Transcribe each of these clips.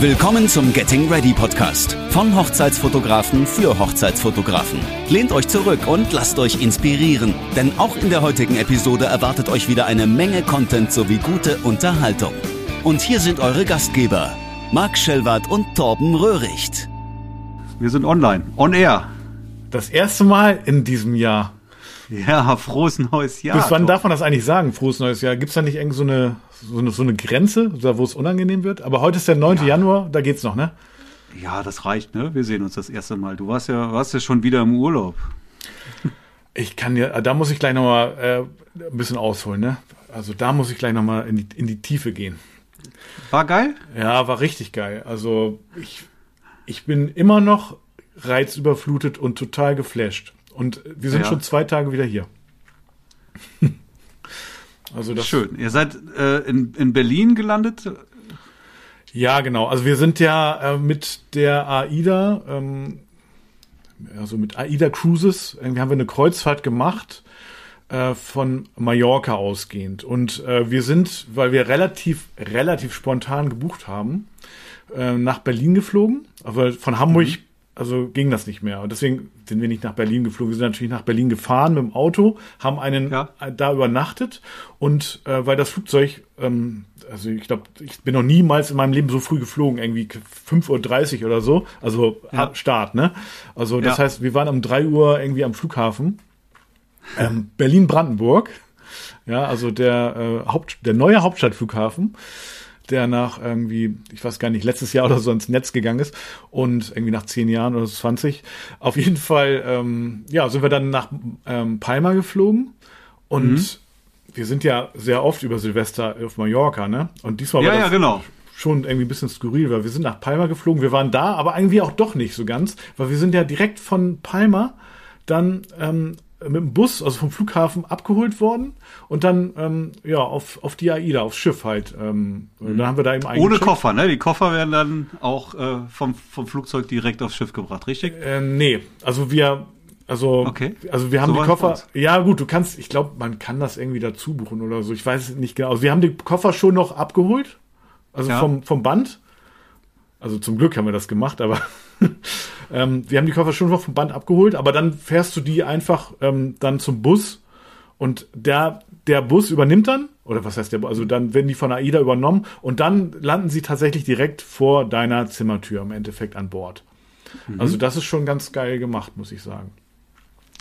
Willkommen zum Getting Ready Podcast von Hochzeitsfotografen für Hochzeitsfotografen. Lehnt euch zurück und lasst euch inspirieren, denn auch in der heutigen Episode erwartet euch wieder eine Menge Content sowie gute Unterhaltung. Und hier sind eure Gastgeber, Marc Schellwart und Torben Röhricht. Wir sind online, on air. Das erste Mal in diesem Jahr. Ja, frohes neues Jahr. Bis wann darf man das eigentlich sagen, frohes neues Jahr? Gibt es da nicht irgend so eine, so eine, so eine Grenze, wo es unangenehm wird? Aber heute ist der 9. Ja. Januar, da geht's noch, ne? Ja, das reicht, ne? Wir sehen uns das erste Mal. Du warst ja, warst ja schon wieder im Urlaub. Ich kann ja, da muss ich gleich nochmal äh, ein bisschen ausholen, ne? Also da muss ich gleich nochmal in die, in die Tiefe gehen. War geil? Ja, war richtig geil. Also ich, ich bin immer noch reizüberflutet und total geflasht. Und wir sind ja. schon zwei Tage wieder hier. also das Schön. Ihr seid äh, in, in Berlin gelandet? Ja, genau. Also wir sind ja äh, mit der AIDA, ähm, also mit AIDA Cruises, irgendwie haben wir eine Kreuzfahrt gemacht äh, von Mallorca ausgehend. Und äh, wir sind, weil wir relativ, relativ spontan gebucht haben, äh, nach Berlin geflogen. Aber von Hamburg mhm also ging das nicht mehr. Und deswegen sind wir nicht nach Berlin geflogen. Wir sind natürlich nach Berlin gefahren mit dem Auto, haben einen ja. da übernachtet und äh, weil das Flugzeug, ähm, also ich glaube, ich bin noch niemals in meinem Leben so früh geflogen, irgendwie 5.30 Uhr oder so, also ja. Start, ne? Also das ja. heißt, wir waren um drei Uhr irgendwie am Flughafen, ähm, Berlin-Brandenburg, ja, also der, äh, Haupt, der neue Hauptstadtflughafen der nach irgendwie, ich weiß gar nicht, letztes Jahr oder so ins Netz gegangen ist und irgendwie nach zehn Jahren oder 20. Auf jeden Fall, ähm, ja, sind wir dann nach ähm, Palma geflogen und mhm. wir sind ja sehr oft über Silvester auf Mallorca, ne? Und diesmal ja, war das ja, genau. schon irgendwie ein bisschen skurril, weil wir sind nach Palma geflogen, wir waren da, aber irgendwie auch doch nicht so ganz, weil wir sind ja direkt von Palma dann ähm, mit dem Bus, also vom Flughafen abgeholt worden und dann ähm, ja auf, auf die AIDA, aufs Schiff halt. Ähm, mhm. Dann haben wir da eben Ohne Koffer, ne? Die Koffer werden dann auch äh, vom, vom Flugzeug direkt aufs Schiff gebracht, richtig? Äh, nee, also wir also, okay. also wir haben so die Koffer. Ja, gut, du kannst, ich glaube, man kann das irgendwie dazu buchen oder so. Ich weiß es nicht genau. Also wir haben die Koffer schon noch abgeholt. Also ja. vom, vom Band. Also zum Glück haben wir das gemacht, aber ähm, wir haben die Koffer schon noch vom Band abgeholt, aber dann fährst du die einfach ähm, dann zum Bus und der, der Bus übernimmt dann, oder was heißt der, also dann werden die von AIDA übernommen und dann landen sie tatsächlich direkt vor deiner Zimmertür im Endeffekt an Bord. Mhm. Also das ist schon ganz geil gemacht, muss ich sagen.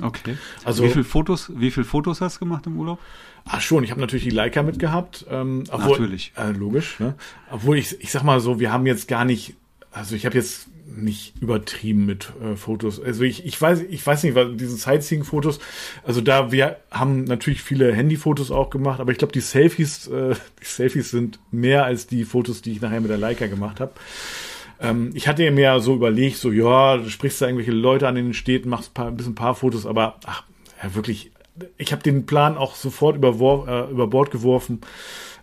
Okay. Also wie viele Fotos, wie viele Fotos hast du gemacht im Urlaub? Ach schon, ich habe natürlich die Leica mitgehabt. Ähm, obwohl, natürlich. Äh, logisch. Ne? Obwohl ich, ich sag mal so, wir haben jetzt gar nicht, also ich habe jetzt nicht übertrieben mit äh, Fotos. Also ich, ich weiß, ich weiß nicht, weil diese Sightseeing-Fotos, also da wir haben natürlich viele Handyfotos auch gemacht, aber ich glaube, die Selfies, äh, die Selfies sind mehr als die Fotos, die ich nachher mit der Leica gemacht habe. Ähm, ich hatte mir ja so überlegt, so ja, du sprichst da irgendwelche Leute an den Städten, machst paar, ein bisschen paar Fotos, aber ach, ja, wirklich, ich habe den Plan auch sofort über, äh, über Bord geworfen.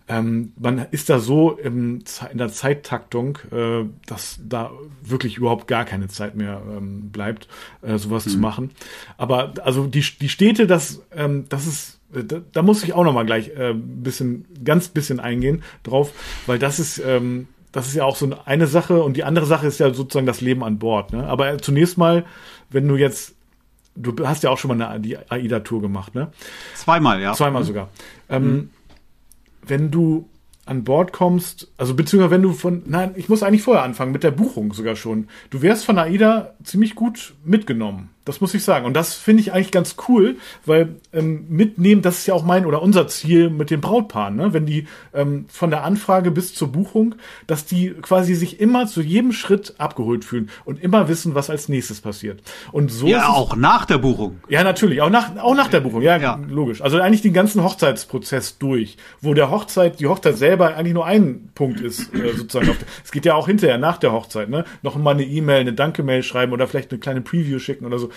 Ähm, man ist da so im, in der Zeittaktung, äh, dass da wirklich überhaupt gar keine Zeit mehr ähm, bleibt, äh, sowas mhm. zu machen. Aber also die, die Städte, das, ähm, das ist äh, da, da muss ich auch noch mal gleich äh, bisschen, ganz bisschen eingehen drauf, weil das ist, ähm, das ist ja auch so eine Sache und die andere Sache ist ja sozusagen das Leben an Bord. Ne? Aber zunächst mal, wenn du jetzt, du hast ja auch schon mal eine die AIDA-Tour gemacht, ne? Zweimal, ja. Zweimal mhm. sogar. Ähm, mhm wenn du an Bord kommst, also beziehungsweise wenn du von, nein, ich muss eigentlich vorher anfangen, mit der Buchung sogar schon. Du wärst von AIDA ziemlich gut mitgenommen. Das muss ich sagen. Und das finde ich eigentlich ganz cool, weil ähm, mitnehmen, das ist ja auch mein oder unser Ziel mit den Brautpaaren, ne? wenn die ähm, von der Anfrage bis zur Buchung, dass die quasi sich immer zu jedem Schritt abgeholt fühlen und immer wissen, was als nächstes passiert. Und so ja, auch nach der Buchung. Ja, natürlich, auch nach, auch nach der Buchung, ja, ja, logisch. Also eigentlich den ganzen Hochzeitsprozess durch, wo der Hochzeit, die Hochzeit selber eigentlich nur ein Punkt ist, äh, sozusagen. es geht ja auch hinterher, nach der Hochzeit, ne? Noch mal eine E-Mail, eine Danke-Mail schreiben oder vielleicht eine kleine Preview schicken oder so.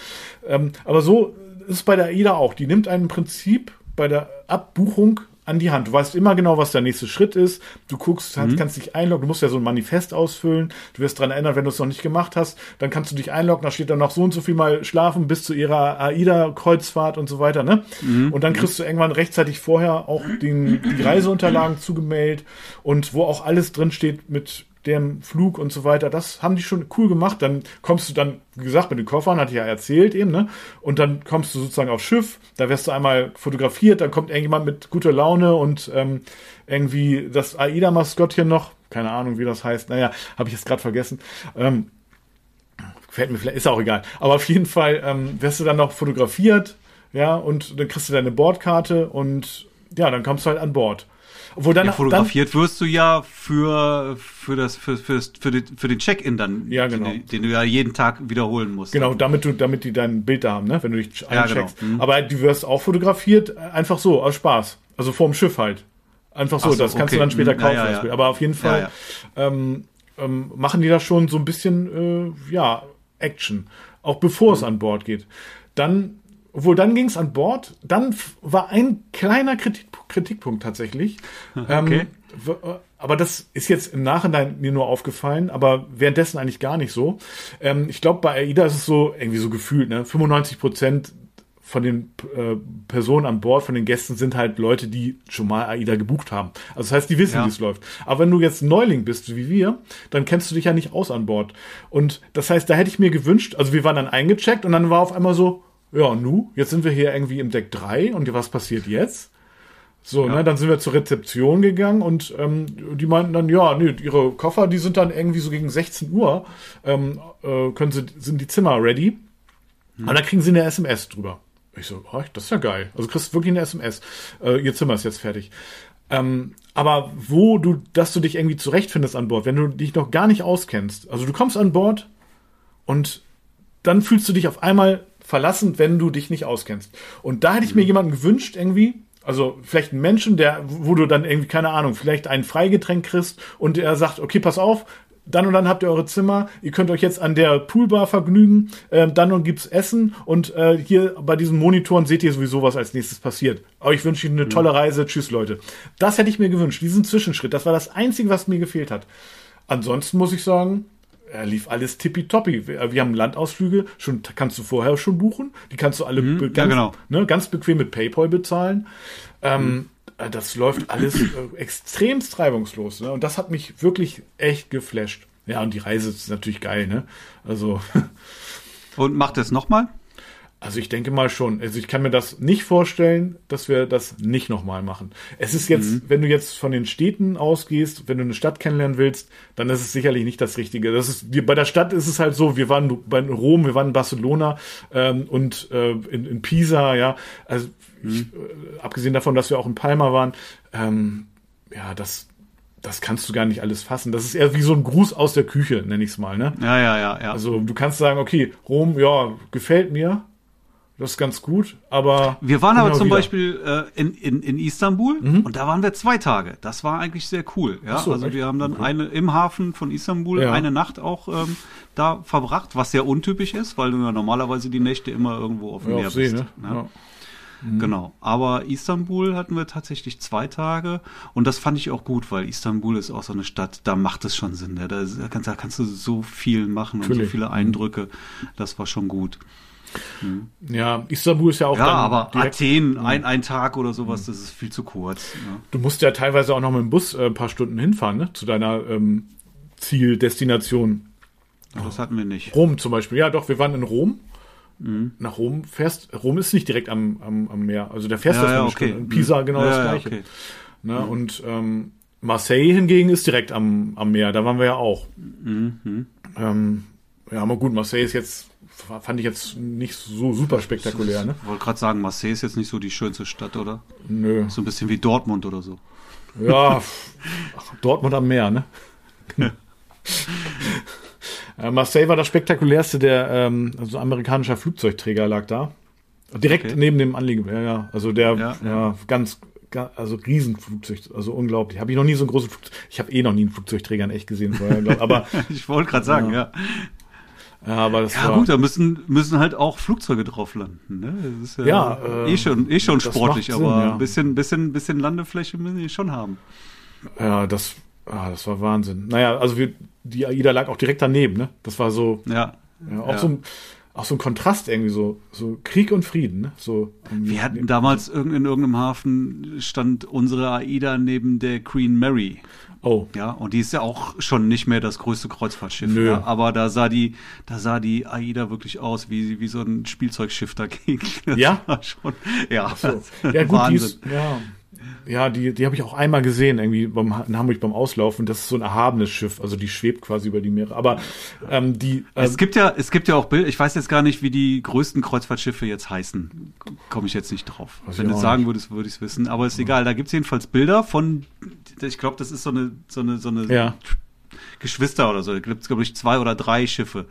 Ähm, aber so ist es bei der AIDA auch. Die nimmt einen im Prinzip bei der Abbuchung an die Hand. Du weißt immer genau, was der nächste Schritt ist. Du guckst, mhm. kannst dich einloggen. Du musst ja so ein Manifest ausfüllen. Du wirst daran erinnern, wenn du es noch nicht gemacht hast. Dann kannst du dich einloggen. Da steht dann noch so und so viel mal schlafen bis zu ihrer AIDA-Kreuzfahrt und so weiter. Ne? Mhm. Und dann kriegst du irgendwann rechtzeitig vorher auch den, die Reiseunterlagen zugemailt und wo auch alles drin steht mit dem Flug und so weiter. Das haben die schon cool gemacht. Dann kommst du dann, wie gesagt, mit den Koffern, hatte ich ja erzählt eben, ne? Und dann kommst du sozusagen aufs Schiff, da wirst du einmal fotografiert, dann kommt irgendjemand mit guter Laune und ähm, irgendwie das AIDA-Maskottchen noch, keine Ahnung, wie das heißt, naja, habe ich jetzt gerade vergessen. Ähm, fällt mir vielleicht, ist auch egal. Aber auf jeden Fall ähm, wirst du dann noch fotografiert, ja, und dann kriegst du deine Bordkarte und ja, dann kommst du halt an Bord. Obwohl dann, ja, fotografiert dann, wirst du ja für, für, das, für, für, für, den, für den Check-in dann, ja, genau. den, den, du ja jeden Tag wiederholen musst. Genau, damit du, damit die dein Bild da haben, ne? wenn du dich eincheckst. Ja, genau. mhm. Aber du wirst auch fotografiert, einfach so, aus Spaß. Also vorm Schiff halt. Einfach so, so das kannst okay. du dann später mhm. kaufen. Ja, ja, Aber auf jeden Fall ähm, ähm, machen die da schon so ein bisschen, äh, ja, Action. Auch bevor mhm. es an Bord geht. Dann obwohl, dann ging es an Bord. Dann war ein kleiner Kritik, Kritikpunkt tatsächlich. Okay. Ähm, aber das ist jetzt im Nachhinein mir nur aufgefallen, aber währenddessen eigentlich gar nicht so. Ähm, ich glaube, bei AIDA ist es so, irgendwie so gefühlt, ne? 95 Prozent von den äh, Personen an Bord, von den Gästen sind halt Leute, die schon mal AIDA gebucht haben. Also das heißt, die wissen, ja. wie es läuft. Aber wenn du jetzt Neuling bist, wie wir, dann kennst du dich ja nicht aus an Bord. Und das heißt, da hätte ich mir gewünscht, also wir waren dann eingecheckt und dann war auf einmal so, ja, nu, jetzt sind wir hier irgendwie im Deck 3 und was passiert jetzt? So, ja. ne, dann sind wir zur Rezeption gegangen und ähm, die meinten dann, ja, nee, ihre Koffer, die sind dann irgendwie so gegen 16 Uhr, ähm, äh, können sie, sind die Zimmer ready. Hm. Und dann kriegen sie eine SMS drüber. Ich so, oh, das ist ja geil. Also kriegst wirklich eine SMS. Äh, ihr Zimmer ist jetzt fertig. Ähm, aber wo du, dass du dich irgendwie zurechtfindest an Bord, wenn du dich noch gar nicht auskennst. Also du kommst an Bord und dann fühlst du dich auf einmal verlassen, wenn du dich nicht auskennst. Und da hätte ich mir mhm. jemanden gewünscht, irgendwie, also vielleicht einen Menschen, der, wo du dann irgendwie, keine Ahnung, vielleicht ein Freigetränk kriegst und er sagt, okay, pass auf, dann und dann habt ihr eure Zimmer, ihr könnt euch jetzt an der Poolbar vergnügen, äh, dann und gibt's Essen und äh, hier bei diesen Monitoren seht ihr sowieso, was als nächstes passiert. Aber ich wünsche Ihnen eine mhm. tolle Reise, tschüss Leute. Das hätte ich mir gewünscht, diesen Zwischenschritt, das war das Einzige, was mir gefehlt hat. Ansonsten muss ich sagen, er lief alles tippitoppi. Wir, wir haben Landausflüge, schon kannst du vorher schon buchen. Die kannst du alle mhm, ganz, ja, genau. ne, ganz bequem mit PayPal bezahlen. Ähm, mhm. Das läuft alles äh, extremst reibungslos. Ne? Und das hat mich wirklich echt geflasht. Ja, und die Reise ist natürlich geil, ne? Also. Und macht es nochmal? Also ich denke mal schon. Also ich kann mir das nicht vorstellen, dass wir das nicht nochmal machen. Es ist jetzt, mhm. wenn du jetzt von den Städten ausgehst, wenn du eine Stadt kennenlernen willst, dann ist es sicherlich nicht das Richtige. Das ist, bei der Stadt ist es halt so, wir waren bei Rom, wir waren in Barcelona ähm, und äh, in, in, Pisa, ja. Also mhm. ich, äh, abgesehen davon, dass wir auch in Palma waren, ähm, ja, das, das kannst du gar nicht alles fassen. Das ist eher wie so ein Gruß aus der Küche, nenne ich es mal, ne? Ja, ja, ja, ja. Also du kannst sagen, okay, Rom, ja, gefällt mir, das ist ganz gut, aber. Wir waren aber zum wieder. Beispiel äh, in, in, in Istanbul mhm. und da waren wir zwei Tage. Das war eigentlich sehr cool. Ja? So, also echt? wir haben dann okay. eine im Hafen von Istanbul ja. eine Nacht auch ähm, da verbracht, was sehr untypisch ist, weil du ja normalerweise die Nächte immer irgendwo auf dem ja, Meer See, bist. Ne? Ne? Ja. Mhm. Genau. Aber Istanbul hatten wir tatsächlich zwei Tage und das fand ich auch gut, weil Istanbul ist auch so eine Stadt, da macht es schon Sinn. Ne? Da, kannst, da kannst du so viel machen Natürlich. und so viele Eindrücke. Das war schon gut. Mhm. Ja, Istanbul ist ja auch. Ja, aber Athen, mhm. ein, ein Tag oder sowas, das ist viel zu kurz. Ne? Du musst ja teilweise auch noch mit dem Bus äh, ein paar Stunden hinfahren, ne? Zu deiner ähm, Zieldestination. Das hatten wir nicht. Rom zum Beispiel. Ja, doch, wir waren in Rom. Mhm. Nach Rom fährst. Rom ist nicht direkt am, am, am Meer. Also der fährst ja, ja, okay. In Pisa genau ja, das gleiche. Okay. Ne? Mhm. Und ähm, Marseille hingegen ist direkt am, am Meer. Da waren wir ja auch. Mhm. Ähm, ja, aber gut, Marseille ist jetzt fand ich jetzt nicht so super spektakulär. Ne? Ich wollte gerade sagen, Marseille ist jetzt nicht so die schönste Stadt, oder? Nö. So ein bisschen wie Dortmund oder so. Ja, Dortmund am Meer, ne? äh, Marseille war das spektakulärste, der ähm, also amerikanischer Flugzeugträger lag da. Direkt okay. neben dem Anliegen. Ja, ja. Also der, ja, ja. ganz, also Riesenflugzeug, also unglaublich. Habe ich noch nie so ein großes Flugzeug. Ich habe eh noch nie einen Flugzeugträger in echt gesehen vorher, aber ich wollte gerade sagen, ja. ja. Ja, aber das ja war, gut, da müssen, müssen halt auch Flugzeuge drauf landen. Ne? Das ist ja, ja äh, eh schon, eh schon sportlich, Sinn, aber ja. ein bisschen, bisschen, bisschen Landefläche müssen die schon haben. Ja, das, ah, das war Wahnsinn. Naja, also wir, die AIDA lag auch direkt daneben, ne? Das war so. Ja. ja auch so ein, auch so ein Kontrast irgendwie so, so Krieg und Frieden. Ne? So wir hatten damals in irgendeinem Hafen stand unsere AIDA neben der Queen Mary. Oh. Ja, und die ist ja auch schon nicht mehr das größte Kreuzfahrtschiff. Nö. Ja, aber da sah die, da sah die AIDA wirklich aus wie, wie so ein Spielzeugschiff dagegen. Das ja. schon, ja. So. Ja, gut, Wahnsinn. die ist, ja. Ja, die, die habe ich auch einmal gesehen, irgendwie beim, in Hamburg beim Auslaufen. Das ist so ein erhabenes Schiff, also die schwebt quasi über die Meere. Aber ähm, die. Äh, es gibt ja, es gibt ja auch Bilder. Ich weiß jetzt gar nicht, wie die größten Kreuzfahrtschiffe jetzt heißen. Komme ich jetzt nicht drauf. Weiß Wenn du sagen würdest, würde ich es wissen. Aber ist ja. egal. Da gibt's jedenfalls Bilder von. Ich glaube, das ist so eine, so eine, so eine ja. Geschwister oder so. Da gibt es, glaube ich, zwei oder drei Schiffe.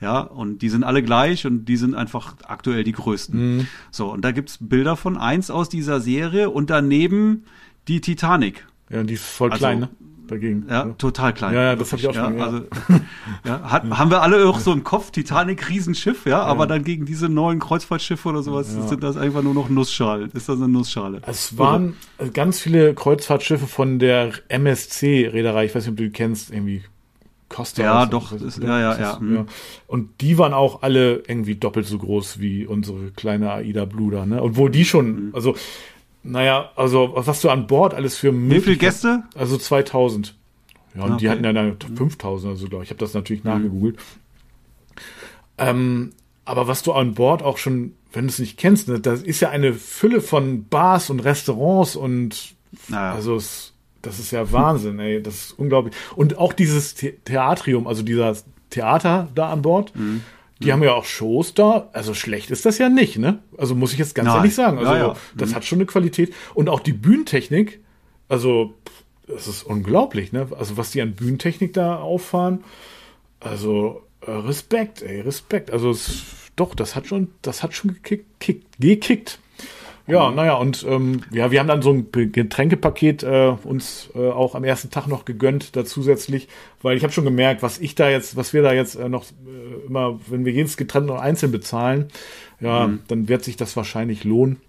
Ja, und die sind alle gleich und die sind einfach aktuell die größten. Mhm. So, und da gibt es Bilder von eins aus dieser Serie und daneben die Titanic. Ja, die ist voll also, klein, ne? Dagegen. Ja, ja, total klein. Ja, ja das habe ich auch schon. Ja, also, ja, hat, haben wir alle auch so im Kopf, Titanic, Riesenschiff, ja, aber dann gegen diese neuen Kreuzfahrtschiffe oder sowas sind das einfach nur noch Nussschalen. Ist das eine Nussschale? Es waren oder? ganz viele Kreuzfahrtschiffe von der MSC-Reederei, ich weiß nicht, ob du die kennst, irgendwie Costa. Ja, doch, ist, ja, ja, ja. ja. Und die waren auch alle irgendwie doppelt so groß wie unsere kleine Aida Bluder, ne? Obwohl die schon, mhm. also, naja, also, was du an Bord alles für Wie viele Gäste? Also 2000. Ja, und okay. die hatten ja dann 5000 also, glaube ich. Ich habe das natürlich mhm. nachgegoogelt. Ähm, aber was du an Bord auch schon, wenn du es nicht kennst, ne, das ist ja eine Fülle von Bars und Restaurants und naja. also es das ist ja Wahnsinn, ey. Das ist unglaublich. Und auch dieses The Theatrium, also dieser Theater da an Bord, mhm. Die mhm. haben ja auch Shows da. Also schlecht ist das ja nicht, ne? Also muss ich jetzt ganz Nein. ehrlich sagen. Also ja, ja. das mhm. hat schon eine Qualität. Und auch die Bühnentechnik, also das ist unglaublich, ne? Also was die an Bühnentechnik da auffahren, also äh, Respekt, ey, Respekt. Also es, doch, das hat schon, das hat schon gekickt, gekickt, gekickt. Ja, naja, und ähm, ja, wir haben dann so ein Getränkepaket äh, uns äh, auch am ersten Tag noch gegönnt, da zusätzlich, weil ich habe schon gemerkt, was ich da jetzt, was wir da jetzt äh, noch äh, immer, wenn wir jedes Getränk noch einzeln bezahlen, ja, mhm. dann wird sich das wahrscheinlich lohnen.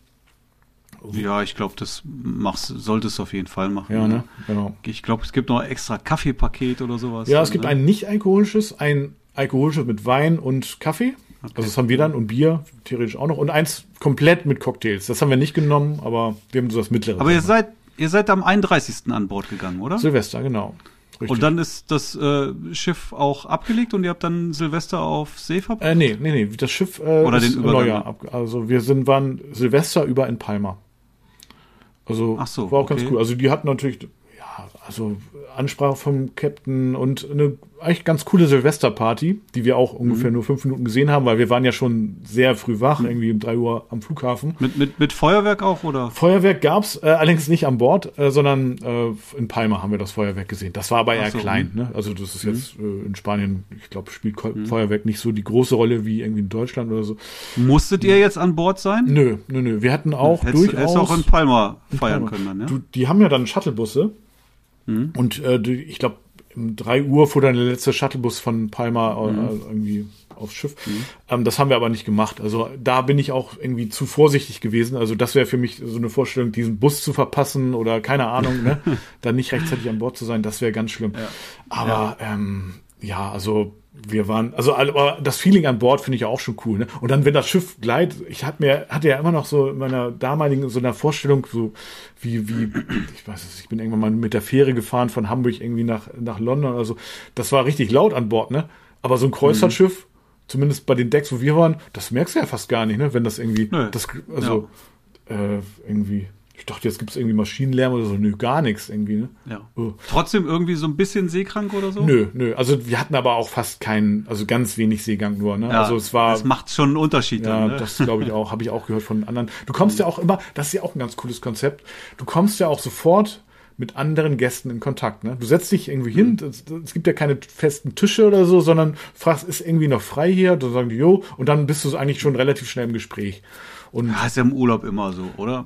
Ja, ich glaube, das machst, solltest du auf jeden Fall machen. Ja, ne? Genau. Ich glaube, es gibt noch extra Kaffeepaket oder sowas. Ja, es gibt ne? ein nicht alkoholisches, ein alkoholisches mit Wein und Kaffee. Okay. Also das haben wir dann und Bier theoretisch auch noch und eins komplett mit Cocktails. Das haben wir nicht genommen, aber wir haben so das mittlere. Aber ihr seid ihr seid am 31. an Bord gegangen, oder? Silvester, genau. Richtig. Und dann ist das äh, Schiff auch abgelegt und ihr habt dann Silvester auf See verbracht? Äh, nee, nee, nee. Das Schiff äh, Oder ist den Neujahr. Ab, also wir sind waren Silvester über in Palma. Also Ach so, war auch okay. ganz cool. Also die hatten natürlich also Ansprache vom Captain und eine eigentlich ganz coole Silvesterparty, die wir auch ungefähr mhm. nur fünf Minuten gesehen haben, weil wir waren ja schon sehr früh wach, mhm. irgendwie um drei Uhr am Flughafen. Mit, mit, mit Feuerwerk auch, oder? Feuerwerk gab's äh, allerdings nicht an Bord, äh, sondern äh, in Palma haben wir das Feuerwerk gesehen. Das war aber eher so, klein, mhm. ne? Also das ist jetzt mhm. äh, in Spanien, ich glaube, spielt mhm. Feuerwerk nicht so die große Rolle wie irgendwie in Deutschland oder so. Musstet ihr jetzt an Bord sein? Nö, nö, nö. Wir hatten auch Hättest, durchaus... Hättest auch in Palma feiern Palma. können dann, ja? Du, die haben ja dann Shuttlebusse Mhm. Und äh, ich glaube, um drei Uhr fuhr dann der letzte Shuttlebus von Palma äh, mhm. irgendwie aufs Schiff. Mhm. Ähm, das haben wir aber nicht gemacht. Also da bin ich auch irgendwie zu vorsichtig gewesen. Also das wäre für mich so eine Vorstellung, diesen Bus zu verpassen oder keine Ahnung, ne? dann nicht rechtzeitig an Bord zu sein, das wäre ganz schlimm. Ja. Aber ja. Ähm, ja, also wir waren, also aber das Feeling an Bord finde ich auch schon cool. Ne? Und dann, wenn das Schiff gleitet, ich hatte mir, hatte ja immer noch so in meiner damaligen so einer Vorstellung, so wie, wie, ich weiß es, ich bin irgendwann mal mit der Fähre gefahren von Hamburg irgendwie nach, nach London. Also das war richtig laut an Bord, ne? Aber so ein Kreuzfahrtschiff, mhm. zumindest bei den Decks, wo wir waren, das merkst du ja fast gar nicht, ne? Wenn das irgendwie, Nö. das, also ja. äh, irgendwie ich dachte, jetzt gibt es irgendwie Maschinenlärm oder so. Nö, gar nichts irgendwie. Ne? Ja. Oh. Trotzdem irgendwie so ein bisschen seekrank oder so? Nö, nö. Also wir hatten aber auch fast keinen, also ganz wenig Seegang nur. Ne? Ja, also es war. Das macht schon einen Unterschied. Ja, dann, ne? das glaube ich auch, habe ich auch gehört von anderen. Du kommst mhm. ja auch immer, das ist ja auch ein ganz cooles Konzept. Du kommst ja auch sofort mit anderen Gästen in Kontakt. Ne? Du setzt dich irgendwie hin, mhm. es, es, gibt ja keine festen Tische oder so, sondern fragst, ist irgendwie noch frei hier? Dann sagen die, jo, und dann bist du eigentlich schon relativ schnell im Gespräch. Und ja, ist ja im Urlaub immer so, oder?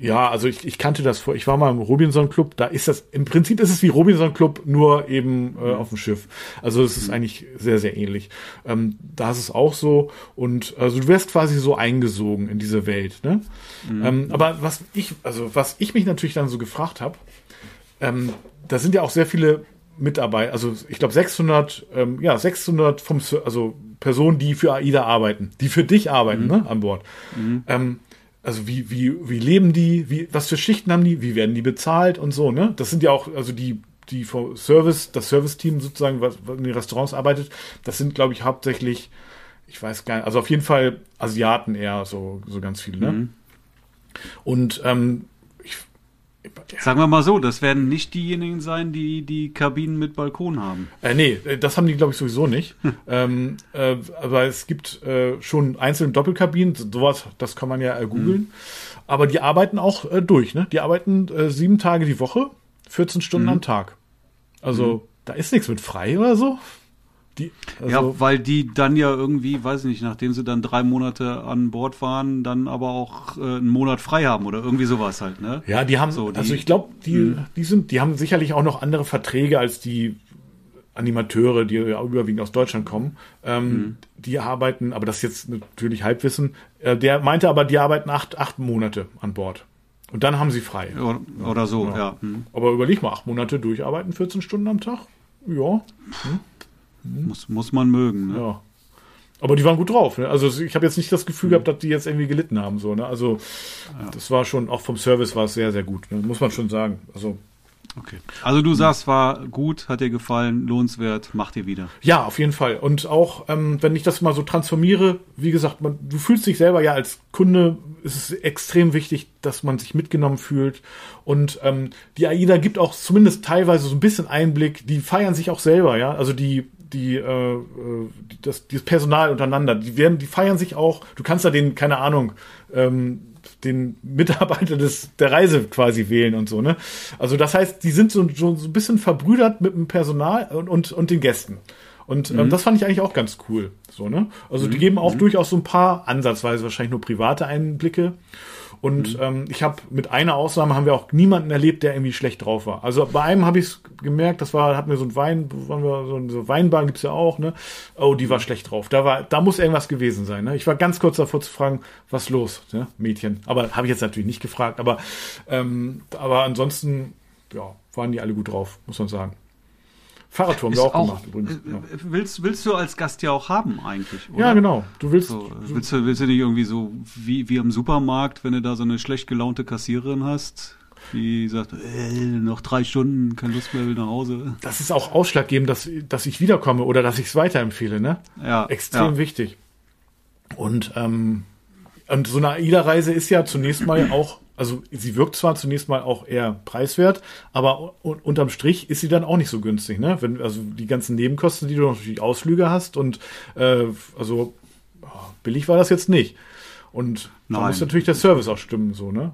Ja, also ich, ich kannte das vor. Ich war mal im Robinson Club. Da ist das im Prinzip ist es wie Robinson Club nur eben äh, auf dem Schiff. Also es ist mhm. eigentlich sehr sehr ähnlich. Ähm, da ist es auch so und also du wirst quasi so eingesogen in diese Welt. Ne? Mhm. Ähm, aber was ich also was ich mich natürlich dann so gefragt habe, ähm, da sind ja auch sehr viele Mitarbeiter. Also ich glaube 600 ähm, ja 600 vom also Personen, die für AIDA arbeiten, die für dich arbeiten, mhm. ne, an Bord. Mhm. Ähm, also wie, wie, wie leben die, wie, was für Schichten haben die, wie werden die bezahlt und so, ne? Das sind ja auch, also die, die Service, das Service-Team sozusagen, was in den Restaurants arbeitet, das sind, glaube ich, hauptsächlich, ich weiß gar nicht, also auf jeden Fall Asiaten eher, so, so ganz viele, ne? Mhm. Und ähm, Sagen wir mal so, das werden nicht diejenigen sein, die die Kabinen mit Balkon haben. Äh, nee, äh, das haben die, glaube ich, sowieso nicht. ähm, äh, aber es gibt äh, schon einzelne Doppelkabinen, sowas, das kann man ja äh, googeln. Mhm. Aber die arbeiten auch äh, durch, ne? Die arbeiten äh, sieben Tage die Woche, 14 Stunden mhm. am Tag. Also, mhm. da ist nichts mit frei oder so. Die, also ja, weil die dann ja irgendwie, weiß ich nicht, nachdem sie dann drei Monate an Bord waren, dann aber auch äh, einen Monat frei haben oder irgendwie sowas halt, ne? Ja, die haben, so, die, also ich glaube, die, mh. die sind, die haben sicherlich auch noch andere Verträge als die Animateure, die ja überwiegend aus Deutschland kommen. Ähm, mhm. Die arbeiten, aber das ist jetzt natürlich Halbwissen. Äh, der meinte aber, die arbeiten acht, acht Monate an Bord. Und dann haben sie frei. Oder, oder so, ja. ja. Mhm. Aber überleg mal, acht Monate durcharbeiten, 14 Stunden am Tag. Ja. Hm. Muss, muss man mögen. Ne? Ja. Aber die waren gut drauf. Ne? Also ich habe jetzt nicht das Gefühl mhm. gehabt, dass die jetzt irgendwie gelitten haben. So, ne? Also ja. das war schon, auch vom Service war es sehr, sehr gut. Ne? Muss man schon sagen. Also Okay. Also du sagst, war gut, hat dir gefallen, lohnenswert, macht dir wieder. Ja, auf jeden Fall. Und auch, ähm, wenn ich das mal so transformiere, wie gesagt, man, du fühlst dich selber ja als Kunde, ist es extrem wichtig, dass man sich mitgenommen fühlt. Und ähm, die AIDA gibt auch zumindest teilweise so ein bisschen Einblick. Die feiern sich auch selber, ja. Also die die, äh, äh das, dieses Personal untereinander, die werden, die feiern sich auch. Du kannst da den, keine Ahnung, ähm, den Mitarbeiter des, der Reise quasi wählen und so, ne? Also das heißt, die sind so, so, so ein bisschen verbrüdert mit dem Personal und, und, und den Gästen. Und ähm, mhm. das fand ich eigentlich auch ganz cool. So, ne? Also mhm. die geben auch mhm. durchaus so ein paar, ansatzweise wahrscheinlich nur private Einblicke. Und mhm. ähm, ich habe mit einer Ausnahme haben wir auch niemanden erlebt, der irgendwie schlecht drauf war. Also bei einem habe ich gemerkt, das war, hatten wir so ein Wein, waren wir so eine Weinbahn gibt's ja auch, ne? Oh, die war schlecht drauf. Da war, da muss irgendwas gewesen sein. Ne? Ich war ganz kurz davor zu fragen, was los, ne? Mädchen. Aber habe ich jetzt natürlich nicht gefragt. Aber ähm, aber ansonsten, ja, waren die alle gut drauf, muss man sagen. Fahrradtour haben wir auch, auch, gemacht übrigens. Äh, ja. Willst, willst du als Gast ja auch haben eigentlich, oder? Ja, genau. Du willst, so, willst, du, willst du nicht irgendwie so wie, wie am Supermarkt, wenn du da so eine schlecht gelaunte Kassiererin hast, die sagt, äh, noch drei Stunden, keine Lust mehr, will nach Hause. Das ist auch ausschlaggebend, dass, dass ich wiederkomme oder dass ich es weiterempfehle, ne? Ja. Extrem ja. wichtig. Und, ähm, und so eine AIDA-Reise ist ja zunächst mal auch also sie wirkt zwar zunächst mal auch eher preiswert, aber unterm Strich ist sie dann auch nicht so günstig, ne? Wenn, also die ganzen Nebenkosten, die du natürlich Ausflüge hast und äh, also billig war das jetzt nicht. Und da muss natürlich der Service auch stimmen, so, ne?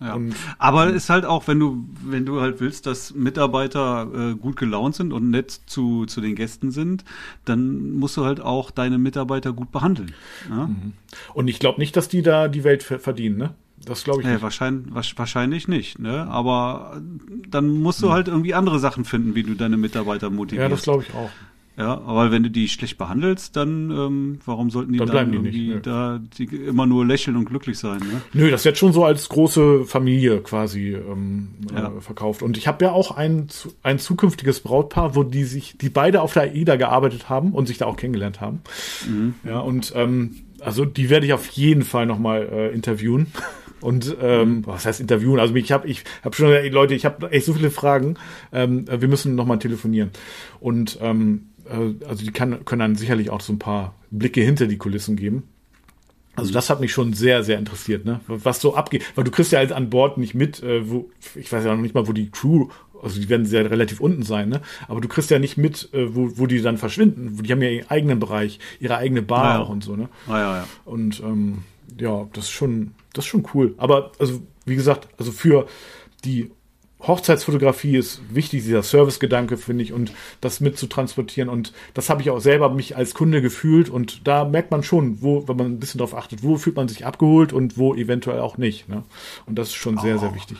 Ja. Und, aber ist halt auch, wenn du, wenn du halt willst, dass Mitarbeiter äh, gut gelaunt sind und nett zu, zu den Gästen sind, dann musst du halt auch deine Mitarbeiter gut behandeln. Ja? Mhm. Und ich glaube nicht, dass die da die Welt verdienen, ne? Das glaube ich nicht. wahrscheinlich, wahrscheinlich nicht, ne? Aber dann musst du hm. halt irgendwie andere Sachen finden, wie du deine Mitarbeiter motivierst. Ja, das glaube ich auch. Ja, aber wenn du die schlecht behandelst, dann ähm, warum sollten die dann, dann irgendwie die nicht, da die immer nur lächeln und glücklich sein? Ne? Nö, das wird schon so als große Familie quasi ähm, ja. äh, verkauft. Und ich habe ja auch ein, ein zukünftiges Brautpaar, wo die sich, die beide auf der AIDA gearbeitet haben und sich da auch kennengelernt haben. Mhm. Ja, und ähm, also die werde ich auf jeden Fall nochmal äh, interviewen. Und ähm, was heißt interviewen? Also ich habe ich hab schon ey, Leute, ich habe echt so viele Fragen. Ähm, wir müssen nochmal telefonieren. Und ähm, äh, also die kann, können dann sicherlich auch so ein paar Blicke hinter die Kulissen geben. Also das hat mich schon sehr, sehr interessiert, ne? Was so abgeht. Weil du kriegst ja halt an Bord nicht mit, äh, wo, ich weiß ja noch nicht mal, wo die Crew, also die werden sehr relativ unten sein, ne? Aber du kriegst ja nicht mit, äh, wo, wo die dann verschwinden. Die haben ja ihren eigenen Bereich, ihre eigene Bar ja. auch und so, ne? Ja, ja, ja. Und ähm, ja, das ist schon, das ist schon cool. Aber also, wie gesagt, also für die Hochzeitsfotografie ist wichtig, dieser Servicegedanke, finde ich, und das mit zu transportieren. Und das habe ich auch selber mich als Kunde gefühlt. Und da merkt man schon, wo, wenn man ein bisschen darauf achtet, wo fühlt man sich abgeholt und wo eventuell auch nicht. Ne? Und das ist schon sehr, oh. sehr wichtig.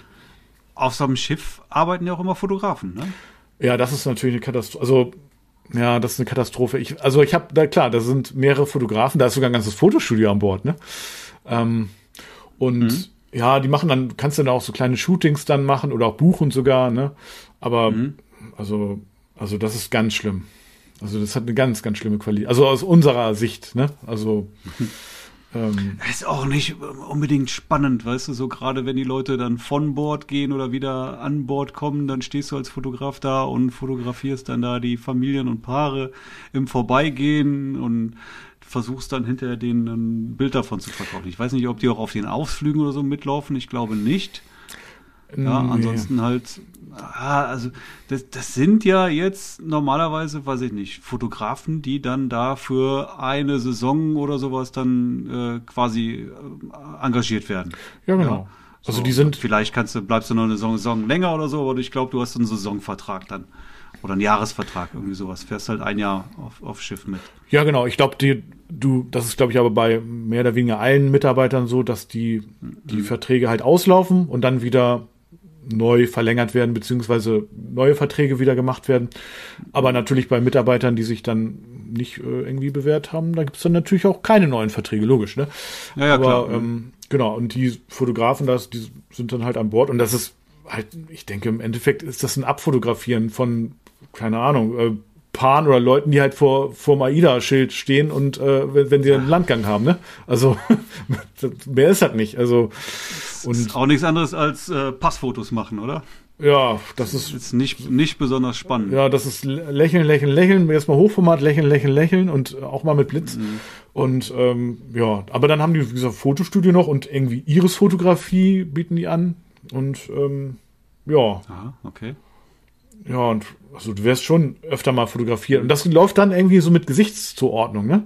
Auf so einem Schiff arbeiten ja auch immer Fotografen, ne? Ja, das ist natürlich eine Katastrophe. Also, ja, das ist eine Katastrophe. Ich, also ich habe, da klar, da sind mehrere Fotografen, da ist sogar ein ganzes Fotostudio an Bord, ne? Ähm, und mhm. ja, die machen dann, kannst du dann auch so kleine Shootings dann machen oder auch buchen sogar, ne? Aber mhm. also, also das ist ganz schlimm. Also das hat eine ganz, ganz schlimme Qualität. Also aus unserer Sicht, ne? Also ähm, ist auch nicht unbedingt spannend, weißt du, so gerade wenn die Leute dann von Bord gehen oder wieder an Bord kommen, dann stehst du als Fotograf da und fotografierst dann da die Familien und Paare im Vorbeigehen und versuchst dann hinterher denen ein Bild davon zu verkaufen. Ich weiß nicht, ob die auch auf den Ausflügen oder so mitlaufen, ich glaube nicht. Ja, nee. ansonsten halt, ah, also das, das sind ja jetzt normalerweise, weiß ich nicht, Fotografen, die dann da für eine Saison oder sowas dann äh, quasi äh, engagiert werden. Ja, genau. Ja, also die sind. Vielleicht kannst du, bleibst du noch eine Saison länger oder so, aber ich glaube, du hast einen Saisonvertrag dann. Oder einen Jahresvertrag, irgendwie sowas. Fährst halt ein Jahr auf, auf Schiff mit. Ja, genau. Ich glaube, die, du, das ist, glaube ich, aber bei mehr oder weniger allen Mitarbeitern so, dass die, die mhm. Verträge halt auslaufen und dann wieder neu verlängert werden, beziehungsweise neue Verträge wieder gemacht werden. Aber natürlich bei Mitarbeitern, die sich dann nicht äh, irgendwie bewährt haben, da gibt es dann natürlich auch keine neuen Verträge, logisch, ne? Ja, ja, Aber, klar. Ähm, genau, und die Fotografen, das, die sind dann halt an Bord und das ist halt, ich denke, im Endeffekt ist das ein Abfotografieren von, keine Ahnung, äh, Paaren oder Leuten, die halt vor, vor dem AIDA-Schild stehen und äh, wenn, wenn sie einen Landgang haben, ne? Also mehr ist das nicht. Also und ist auch nichts anderes als äh, Passfotos machen, oder? Ja, das ist, ist nicht, nicht besonders spannend. Ja, das ist lächeln, lächeln, lächeln, erstmal Hochformat, lächeln, lächeln, lächeln und auch mal mit Blitz. Mhm. Und ähm, ja, aber dann haben die, wie gesagt, Fotostudio noch und irgendwie Iris-Fotografie bieten die an. Und ähm, ja. Aha, okay. Ja, und also du wirst schon öfter mal fotografiert. Und das läuft dann irgendwie so mit Gesichtszuordnung, ne?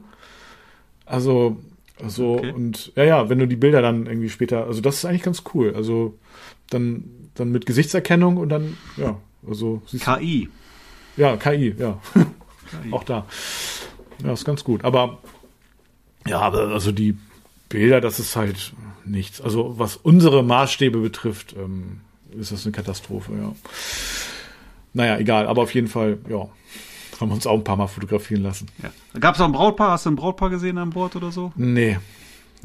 Also, also, okay. und ja, ja, wenn du die Bilder dann irgendwie später, also das ist eigentlich ganz cool. Also dann, dann mit Gesichtserkennung und dann, ja, also KI. Ja, KI, ja. KI. Auch da. Ja, ist ganz gut. Aber ja, aber also die Bilder, das ist halt nichts. Also was unsere Maßstäbe betrifft, ähm, ist das eine Katastrophe, ja. Naja, egal, aber auf jeden Fall, ja, haben wir uns auch ein paar Mal fotografieren lassen. Ja. Gab es auch ein Brautpaar? Hast du ein Brautpaar gesehen an Bord oder so? Nee,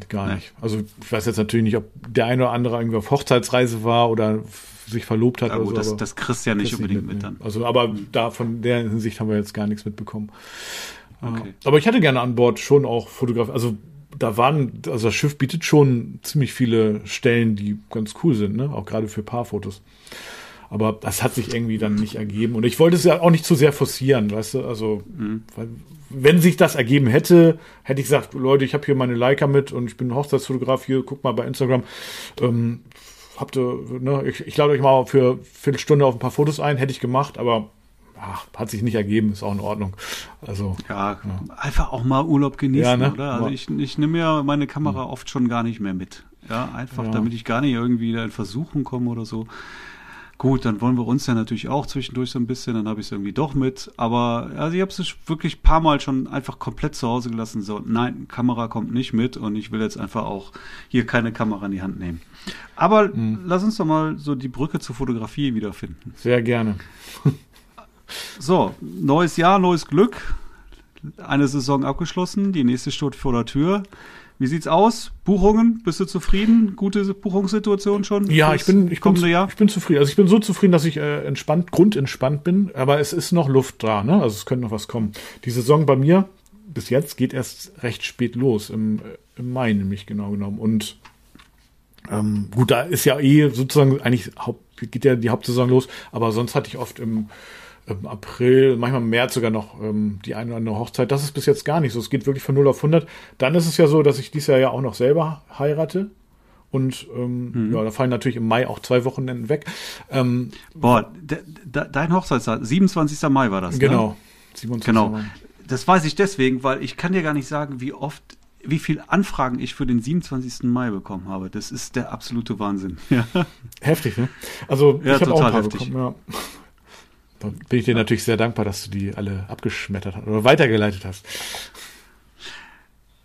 gar nee. nicht. Also ich weiß jetzt natürlich nicht, ob der eine oder andere irgendwie auf Hochzeitsreise war oder sich verlobt hat. Ja, gut, oder so, das, das kriegst du ja nicht unbedingt mit, mit dann. Also, aber mhm. da von der Hinsicht haben wir jetzt gar nichts mitbekommen. Okay. Aber ich hatte gerne an Bord schon auch Fotografie. Also da waren, also das Schiff bietet schon ziemlich viele Stellen, die ganz cool sind, ne? Auch gerade für Paarfotos. Aber das hat sich irgendwie dann nicht ergeben. Und ich wollte es ja auch nicht zu sehr forcieren, weißt du? Also, mhm. weil, wenn sich das ergeben hätte, hätte ich gesagt, Leute, ich habe hier meine Leica mit und ich bin Hochzeitsfotograf hier, guck mal bei Instagram. Ähm, habt ihr, ne, ich, ich lade euch mal für eine Viertelstunde auf ein paar Fotos ein, hätte ich gemacht, aber ach, hat sich nicht ergeben, ist auch in Ordnung. Also ja, ja. einfach auch mal Urlaub genießen, ja, ne? oder? Also ich, ich nehme ja meine Kamera mhm. oft schon gar nicht mehr mit. Ja, einfach, damit ich gar nicht irgendwie in Versuchen komme oder so. Gut, dann wollen wir uns ja natürlich auch zwischendurch so ein bisschen, dann habe ich es irgendwie doch mit. Aber also ich habe es wirklich ein paar Mal schon einfach komplett zu Hause gelassen. So, nein, Kamera kommt nicht mit und ich will jetzt einfach auch hier keine Kamera in die Hand nehmen. Aber mhm. lass uns doch mal so die Brücke zur Fotografie wiederfinden. Sehr gerne. so, neues Jahr, neues Glück. Eine Saison abgeschlossen, die nächste steht vor der Tür. Wie sieht's aus? Buchungen? Bist du zufrieden? Gute Buchungssituation schon? Ja, ich bin, ich bin, Jahr? ich bin zufrieden. Also ich bin so zufrieden, dass ich äh, entspannt, grundentspannt bin. Aber es ist noch Luft da, ne? Also es könnte noch was kommen. Die Saison bei mir bis jetzt geht erst recht spät los, im, äh, im Mai nämlich genau genommen. Und ähm, gut, da ist ja eh sozusagen eigentlich Haupt, geht ja die Hauptsaison los. Aber sonst hatte ich oft im im April, manchmal im März sogar noch ähm, die eine oder andere Hochzeit. Das ist bis jetzt gar nicht so. Es geht wirklich von 0 auf 100. Dann ist es ja so, dass ich dieses Jahr ja auch noch selber heirate. Und ähm, mhm. ja, da fallen natürlich im Mai auch zwei Wochenenden weg. Ähm, Boah, de, de, dein Hochzeitstag, 27. Mai war das, Genau. Ne? 27. Genau. Mai. Das weiß ich deswegen, weil ich kann dir gar nicht sagen, wie oft wie viele Anfragen ich für den 27. Mai bekommen habe. Das ist der absolute Wahnsinn. Ja. Heftig, ne? Also ja, ich habe auch ein paar heftig. bekommen, ja. Bin ich dir natürlich sehr dankbar, dass du die alle abgeschmettert hast oder weitergeleitet hast.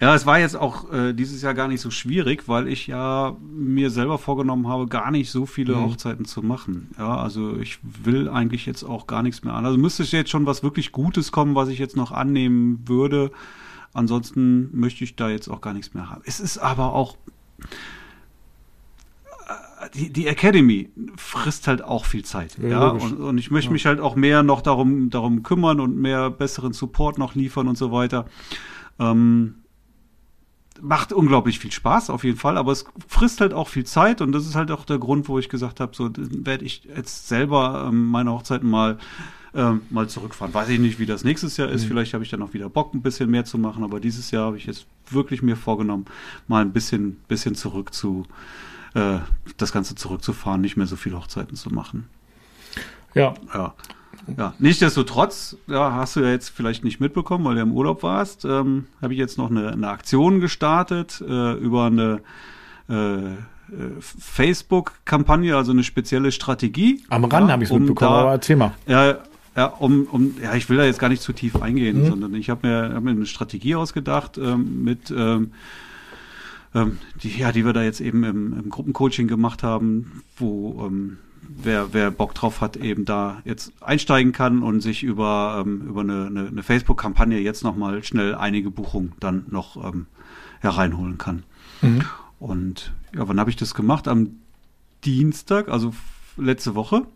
Ja, es war jetzt auch äh, dieses Jahr gar nicht so schwierig, weil ich ja mir selber vorgenommen habe, gar nicht so viele mhm. Hochzeiten zu machen. Ja, also ich will eigentlich jetzt auch gar nichts mehr an. Also müsste jetzt schon was wirklich Gutes kommen, was ich jetzt noch annehmen würde. Ansonsten möchte ich da jetzt auch gar nichts mehr haben. Es ist aber auch die, die Academy frisst halt auch viel Zeit. Ja, ja? Und, und, ich möchte ja. mich halt auch mehr noch darum, darum kümmern und mehr besseren Support noch liefern und so weiter. Ähm, macht unglaublich viel Spaß auf jeden Fall, aber es frisst halt auch viel Zeit und das ist halt auch der Grund, wo ich gesagt habe, so werde ich jetzt selber ähm, meine Hochzeiten mal ähm, mal zurückfahren. Weiß ich nicht, wie das nächstes Jahr ist. Mhm. Vielleicht habe ich dann auch wieder Bock, ein bisschen mehr zu machen, aber dieses Jahr habe ich jetzt wirklich mir vorgenommen, mal ein bisschen, bisschen zurück zu äh, das Ganze zurückzufahren, nicht mehr so viele Hochzeiten zu machen. Ja. Ja. Ja, nichtsdestotrotz, ja, hast du ja jetzt vielleicht nicht mitbekommen, weil du im Urlaub warst, ähm, habe ich jetzt noch eine, eine Aktion gestartet äh, über eine äh, Facebook-Kampagne, also eine spezielle Strategie. Am Rand ja, habe ich es um mitbekommen, da, aber Thema. Ja, ja, um, um, ja, ich will da jetzt gar nicht zu tief eingehen, mhm. sondern ich habe mir, hab mir eine Strategie ausgedacht ähm, mit ähm, ähm, die, ja, die wir da jetzt eben im, im Gruppencoaching gemacht haben, wo ähm, wer, wer Bock drauf hat, eben da jetzt einsteigen kann und sich über, ähm, über eine, eine, eine Facebook-Kampagne jetzt nochmal schnell einige Buchungen dann noch ähm, hereinholen kann. Mhm. Und ja, wann habe ich das gemacht? Am Dienstag, also letzte Woche.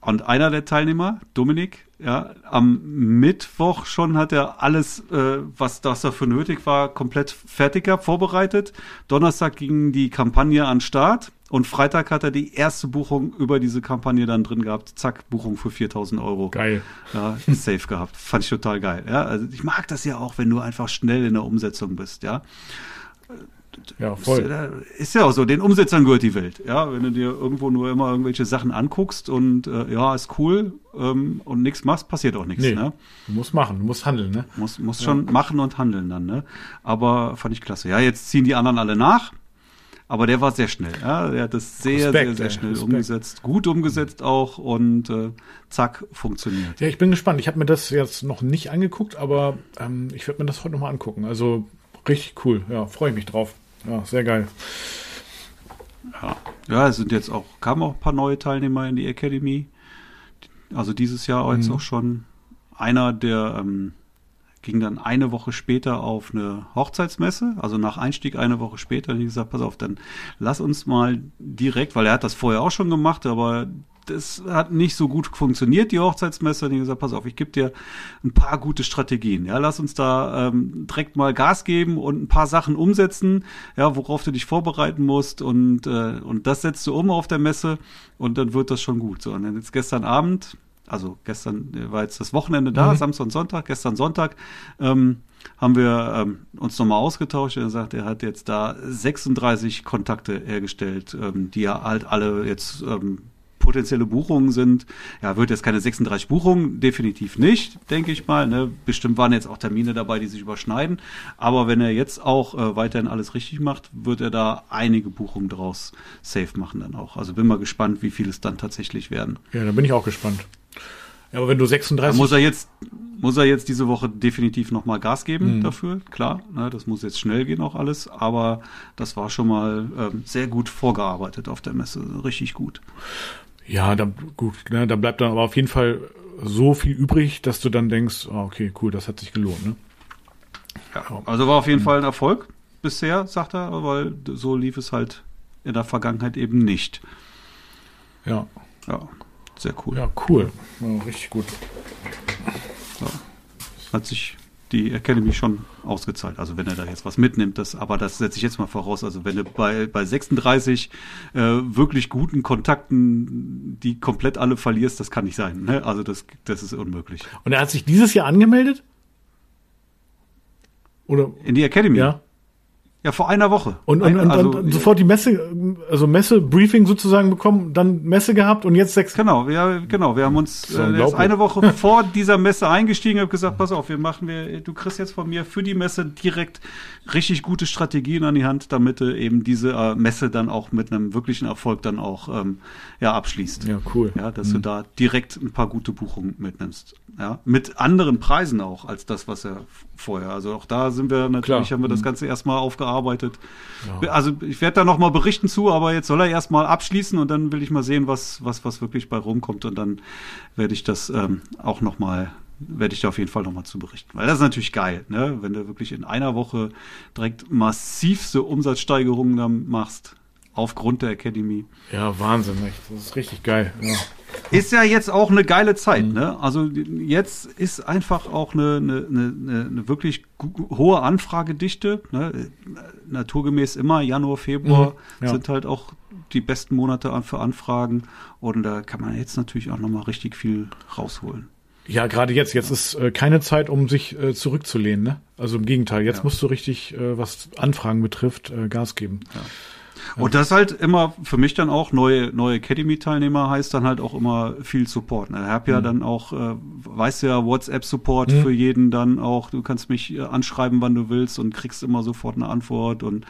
Und einer der Teilnehmer, Dominik, ja, am Mittwoch schon hat er alles, äh, was das dafür nötig war, komplett fertig gehabt, vorbereitet. Donnerstag ging die Kampagne an Start und Freitag hat er die erste Buchung über diese Kampagne dann drin gehabt. Zack, Buchung für 4000 Euro. Geil. Ja, safe gehabt. Fand ich total geil. Ja, also ich mag das ja auch, wenn du einfach schnell in der Umsetzung bist, ja. Ja, voll. Ist ja auch so, den Umsetzern gehört die Welt. Ja, wenn du dir irgendwo nur immer irgendwelche Sachen anguckst und äh, ja, ist cool ähm, und nichts machst, passiert auch nichts. Nee, ne? Du musst machen, du musst handeln, ne? Muss, muss ja. schon machen und handeln dann, ne? Aber fand ich klasse. Ja, jetzt ziehen die anderen alle nach. Aber der war sehr schnell. Ja, der hat das sehr, Respekt, sehr, sehr schnell Respekt. umgesetzt. Gut umgesetzt auch und äh, zack, funktioniert. Ja, ich bin gespannt. Ich habe mir das jetzt noch nicht angeguckt, aber ähm, ich werde mir das heute nochmal angucken. Also richtig cool. Ja, freue ich mich drauf. Ja, sehr geil. Ja. ja, es sind jetzt auch, kamen auch ein paar neue Teilnehmer in die Academy. Also dieses Jahr mhm. jetzt auch schon. Einer, der ähm, ging dann eine Woche später auf eine Hochzeitsmesse, also nach Einstieg eine Woche später. Und ich gesagt, pass auf, dann lass uns mal direkt, weil er hat das vorher auch schon gemacht, aber das hat nicht so gut funktioniert, die Hochzeitsmesse. Und ich gesagt, pass auf, ich gebe dir ein paar gute Strategien. Ja, lass uns da ähm, direkt mal Gas geben und ein paar Sachen umsetzen, ja, worauf du dich vorbereiten musst. Und, äh, und das setzt du um auf der Messe und dann wird das schon gut. So, und dann jetzt gestern Abend, also gestern war jetzt das Wochenende da, mhm. Samstag und Sonntag, gestern Sonntag, ähm, haben wir ähm, uns nochmal ausgetauscht. Er sagt, er hat jetzt da 36 Kontakte hergestellt, ähm, die er halt alle jetzt ähm, potenzielle Buchungen sind. Ja, wird jetzt keine 36 Buchungen, definitiv nicht, denke ich mal. Ne? Bestimmt waren jetzt auch Termine dabei, die sich überschneiden. Aber wenn er jetzt auch äh, weiterhin alles richtig macht, wird er da einige Buchungen draus safe machen dann auch. Also bin mal gespannt, wie viele es dann tatsächlich werden. Ja, da bin ich auch gespannt. Ja, aber wenn du 36. Da muss er jetzt, muss er jetzt diese Woche definitiv nochmal Gas geben mhm. dafür, klar. Ne, das muss jetzt schnell gehen auch alles, aber das war schon mal ähm, sehr gut vorgearbeitet auf der Messe. Richtig gut. Ja, da, gut, ne, da bleibt dann aber auf jeden Fall so viel übrig, dass du dann denkst, oh, okay, cool, das hat sich gelohnt. Ne? Ja, also war auf jeden mhm. Fall ein Erfolg bisher, sagt er, weil so lief es halt in der Vergangenheit eben nicht. Ja. Ja, sehr cool. Ja, cool. Ja, richtig gut. Ja. Hat sich die Academy schon ausgezahlt. Also wenn er da jetzt was mitnimmt, das, aber das setze ich jetzt mal voraus. Also wenn du bei, bei 36 äh, wirklich guten Kontakten die komplett alle verlierst, das kann nicht sein. Ne? Also das, das ist unmöglich. Und er hat sich dieses Jahr angemeldet? Oder? In die Academy? Ja. Ja, vor einer Woche. Und, und, und, also, und sofort die Messe, also Messe-Briefing sozusagen bekommen, dann Messe gehabt und jetzt sechs. Genau, ja, genau. Wir haben uns äh, jetzt eine Woche vor dieser Messe eingestiegen und gesagt, pass auf, wir machen wir, du kriegst jetzt von mir für die Messe direkt richtig gute Strategien an die Hand, damit du eben diese äh, Messe dann auch mit einem wirklichen Erfolg dann auch ähm, ja, abschließt. Ja, cool. Ja, dass mhm. du da direkt ein paar gute Buchungen mitnimmst. Ja, mit anderen Preisen auch als das, was er vorher. Also auch da sind wir natürlich, Klar. haben wir das mhm. Ganze erstmal aufgearbeitet. Ja. Also ich werde da nochmal berichten zu, aber jetzt soll er erstmal abschließen und dann will ich mal sehen, was, was, was wirklich bei rumkommt und dann werde ich das ähm, auch nochmal werde ich da auf jeden Fall nochmal zu berichten. Weil das ist natürlich geil, ne? wenn du wirklich in einer Woche direkt massivste Umsatzsteigerungen dann machst. Aufgrund der Academy. Ja, Wahnsinn, echt. Das ist richtig geil. Ja. Ist ja jetzt auch eine geile Zeit, mhm. ne? Also jetzt ist einfach auch eine, eine, eine, eine wirklich hohe Anfragedichte. Ne? Naturgemäß immer Januar, Februar mhm, ja. sind halt auch die besten Monate für Anfragen und da kann man jetzt natürlich auch nochmal richtig viel rausholen. Ja, gerade jetzt. Jetzt ist äh, keine Zeit, um sich äh, zurückzulehnen. Ne? Also im Gegenteil, jetzt ja. musst du richtig, äh, was Anfragen betrifft, äh, Gas geben. Ja. Und das halt immer für mich dann auch neue neue Academy-Teilnehmer heißt dann halt auch immer viel Support. Ne? Ich habe ja mhm. dann auch, äh, weißt ja, WhatsApp-Support mhm. für jeden dann auch. Du kannst mich äh, anschreiben, wann du willst und kriegst immer sofort eine Antwort und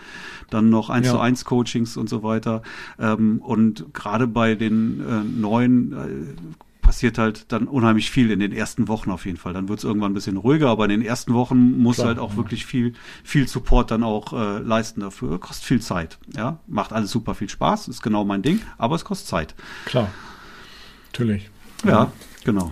dann noch eins ja. zu eins Coachings und so weiter. Ähm, und gerade bei den äh, neuen äh, passiert halt dann unheimlich viel in den ersten Wochen auf jeden Fall. Dann wird es irgendwann ein bisschen ruhiger, aber in den ersten Wochen muss Klar, halt auch ja. wirklich viel, viel Support dann auch äh, leisten dafür. Kostet viel Zeit. Ja, macht alles super viel Spaß, ist genau mein Ding, aber es kostet Zeit. Klar. Natürlich. Ja, ja. genau.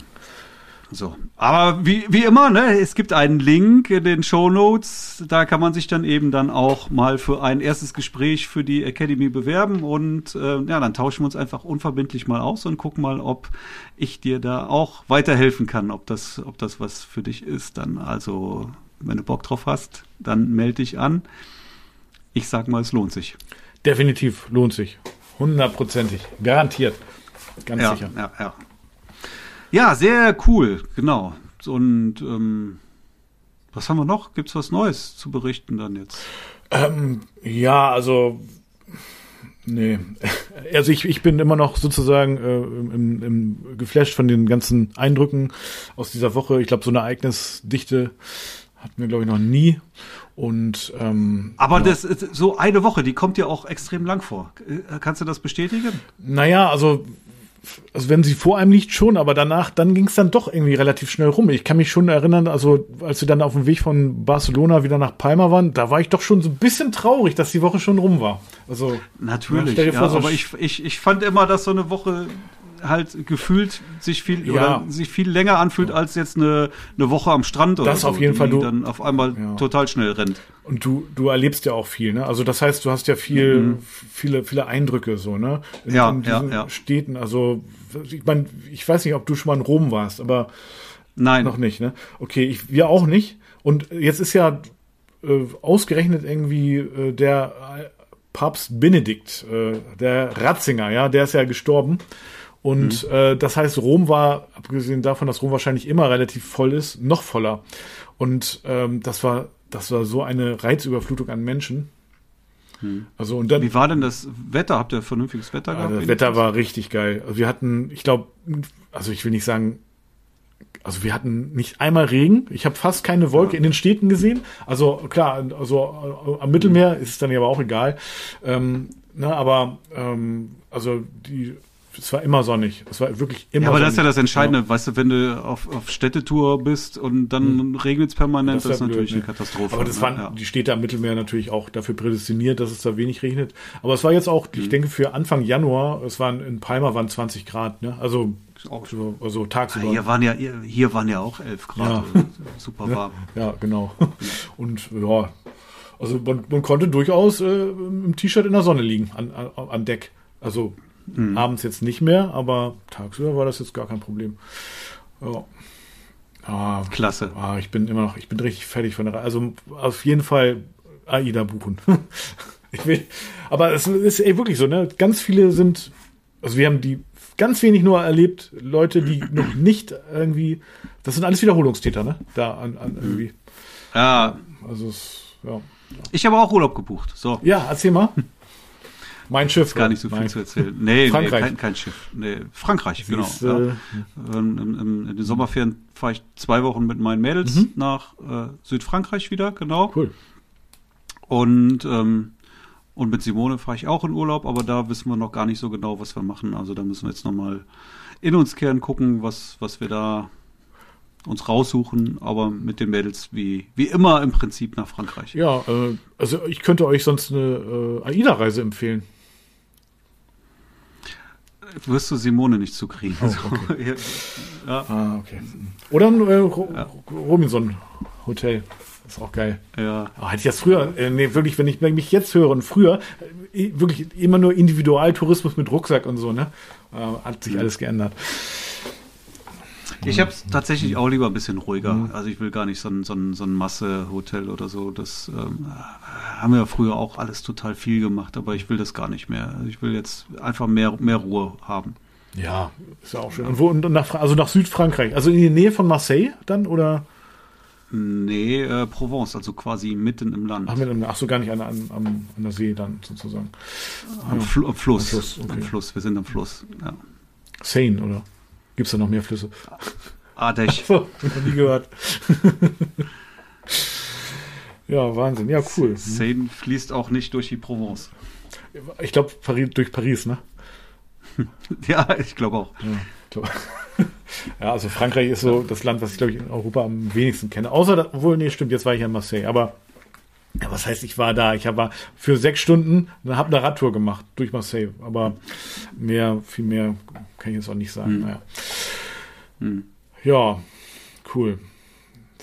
So. Aber wie, wie immer, ne, es gibt einen Link in den Show Notes. Da kann man sich dann eben dann auch mal für ein erstes Gespräch für die Academy bewerben. Und äh, ja, dann tauschen wir uns einfach unverbindlich mal aus und gucken mal, ob ich dir da auch weiterhelfen kann, ob das, ob das was für dich ist. Dann also, wenn du Bock drauf hast, dann melde dich an. Ich sag mal, es lohnt sich. Definitiv lohnt sich. Hundertprozentig. Garantiert. Ganz ja, sicher. Ja, ja. Ja, sehr cool, genau. Und ähm, was haben wir noch? Gibt es was Neues zu berichten dann jetzt? Ähm, ja, also nee. Also ich, ich bin immer noch sozusagen äh, im, im geflasht von den ganzen Eindrücken aus dieser Woche. Ich glaube, so eine Ereignisdichte hatten wir, glaube ich, noch nie. Und ähm, aber ja. das so eine Woche, die kommt dir auch extrem lang vor. Äh, kannst du das bestätigen? Naja, also also wenn sie vor einem liegt schon, aber danach, dann ging es dann doch irgendwie relativ schnell rum. Ich kann mich schon erinnern, also als wir dann auf dem Weg von Barcelona wieder nach Palma waren, da war ich doch schon so ein bisschen traurig, dass die Woche schon rum war. Also natürlich, ja, vor, so aber ich, ich, ich fand immer, dass so eine Woche halt gefühlt sich viel ja. oder sich viel länger anfühlt als jetzt eine, eine Woche am Strand oder das so, auf jeden Fall du dann auf einmal ja. total schnell rennt. Und du du erlebst ja auch viel, ne? Also das heißt, du hast ja viel mhm. viele viele Eindrücke so, ne? In, ja, in diesen ja, ja. Städten, also ich meine, ich weiß nicht, ob du schon mal in Rom warst, aber nein, noch nicht, ne? Okay, ich wir auch nicht und jetzt ist ja äh, ausgerechnet irgendwie äh, der Papst Benedikt, äh, der Ratzinger, ja, der ist ja gestorben. Und mhm. äh, das heißt, Rom war, abgesehen davon, dass Rom wahrscheinlich immer relativ voll ist, noch voller. Und ähm, das war, das war so eine Reizüberflutung an Menschen. Mhm. Also und dann, Wie war denn das Wetter? Habt ihr vernünftiges Wetter gehabt? Das Wetter war richtig geil. Also wir hatten, ich glaube, also ich will nicht sagen, also wir hatten nicht einmal Regen. Ich habe fast keine Wolke ja. in den Städten gesehen. Also klar, also äh, am Mittelmeer ist es dann ja aber auch egal. Ähm, na, aber ähm, also die es war immer sonnig. Es war wirklich immer ja, aber sonnig. das ist ja das Entscheidende. Ja. Weißt du, wenn du auf, auf Städtetour bist und dann hm. regnet es permanent, das, ist, das ist natürlich blöd, eine Katastrophe. Aber das ne? waren ja. die Städte am Mittelmeer natürlich auch dafür prädestiniert, dass es da wenig regnet. Aber es war jetzt auch, hm. ich denke, für Anfang Januar, es waren in Palma waren 20 Grad, ne? Also auch so, also tagsüber. Hier waren ja, hier waren ja auch 11 Grad. Ja. Also super warm. Ja, genau. Und ja, also man, man konnte durchaus äh, im T-Shirt in der Sonne liegen an, an, an Deck. Also Mhm. Abends jetzt nicht mehr, aber tagsüber war das jetzt gar kein Problem. Ja. Ah, Klasse. Ah, ich bin immer noch, ich bin richtig fertig von der Reise. Also auf jeden Fall AIDA buchen. ich will, aber es ist ey, wirklich so, ne? Ganz viele sind, also wir haben die ganz wenig nur erlebt, Leute, die noch nicht irgendwie, das sind alles Wiederholungstäter, ne? Da an, an irgendwie. Ja. Also es, ja. Ich habe auch Urlaub gebucht. So. Ja, erzähl mal. Mein Schiff. Gar nicht so viel zu erzählen. Nee, Frankreich. Nee, kein, kein Schiff. Nee, Frankreich, genau. Ist, ja. äh, in, in, in, den Sommerferien fahre ich zwei Wochen mit meinen Mädels mhm. nach äh, Südfrankreich wieder, genau. Cool. Und, ähm, und mit Simone fahre ich auch in Urlaub, aber da wissen wir noch gar nicht so genau, was wir machen. Also da müssen wir jetzt nochmal in uns kehren, gucken, was, was wir da uns raussuchen, aber mit den Mädels wie, wie immer im Prinzip nach Frankreich. Ja, äh, also ich könnte euch sonst eine äh, AIDA-Reise empfehlen wirst du Simone nicht zukriegen. Oh, okay. ja. Ah, okay. Oder ein äh, ja. Robinson Hotel. Das ist auch geil. Ja. Oh, hätte ich das früher, äh, nee, wirklich, wenn ich, wenn ich mich jetzt höre und früher, äh, wirklich immer nur Individualtourismus mit Rucksack und so, ne? Äh, hat sich alles geändert. Ich habe es tatsächlich auch lieber ein bisschen ruhiger. Also ich will gar nicht so ein, so ein, so ein Masse-Hotel oder so. Das ähm, haben wir ja früher auch alles total viel gemacht, aber ich will das gar nicht mehr. Also ich will jetzt einfach mehr, mehr Ruhe haben. Ja, ist ja auch schön. Und wo, und nach, also nach Südfrankreich, also in die Nähe von Marseille dann, oder? Nee, äh, Provence, also quasi mitten im Land. Ach, ach so, gar nicht an, an, an der See dann sozusagen. Am, Fl am Fluss. Am Fluss, okay. Am Fluss, wir sind am Fluss. Ja. Seine, oder? Gibt's da noch mehr Flüsse? Ardech. So, noch nie gehört. ja, Wahnsinn. Ja, cool. Seine fließt auch nicht durch die Provence. Ich glaube, Paris, durch Paris, ne? Ja, ich glaube auch. Ja, glaub. ja, also Frankreich ist so das Land, was ich, glaube ich, in Europa am wenigsten kenne. Außer, obwohl, nee, stimmt, jetzt war ich ja in Marseille. Aber ja, was heißt, ich war da? Ich war für sechs Stunden, habe eine Radtour gemacht durch Marseille. Aber mehr, viel mehr kann ich jetzt auch nicht sagen. Hm. Naja. Hm. Ja, cool.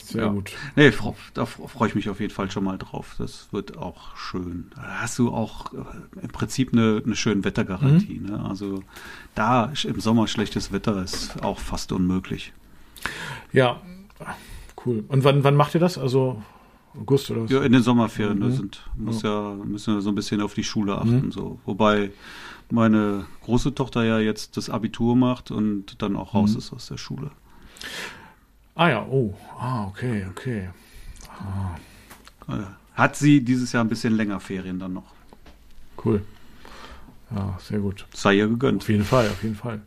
Sehr Ja. gut. Nee, da freue ich mich auf jeden Fall schon mal drauf. Das wird auch schön. Da hast du auch äh, im Prinzip eine, eine schöne Wettergarantie. Mhm. Ne? Also da im Sommer schlechtes Wetter ist auch fast unmöglich. Ja, cool. Und wann, wann macht ihr das? Also August oder was? Ja, in den Sommerferien Mhm. ne, sind, muss ja. müssen wir so ein bisschen auf die Schule achten. So. Wobei meine große Tochter ja jetzt das Abitur macht und dann auch raus Mhm. ist aus der Schule. Ah ja, oh. Ah, okay, okay. Äh, Hat sie dieses Jahr ein bisschen länger Ferien dann noch. Cool. Ja, sehr gut. Sei ihr gegönnt. Auf jeden Fall, auf jeden Fall.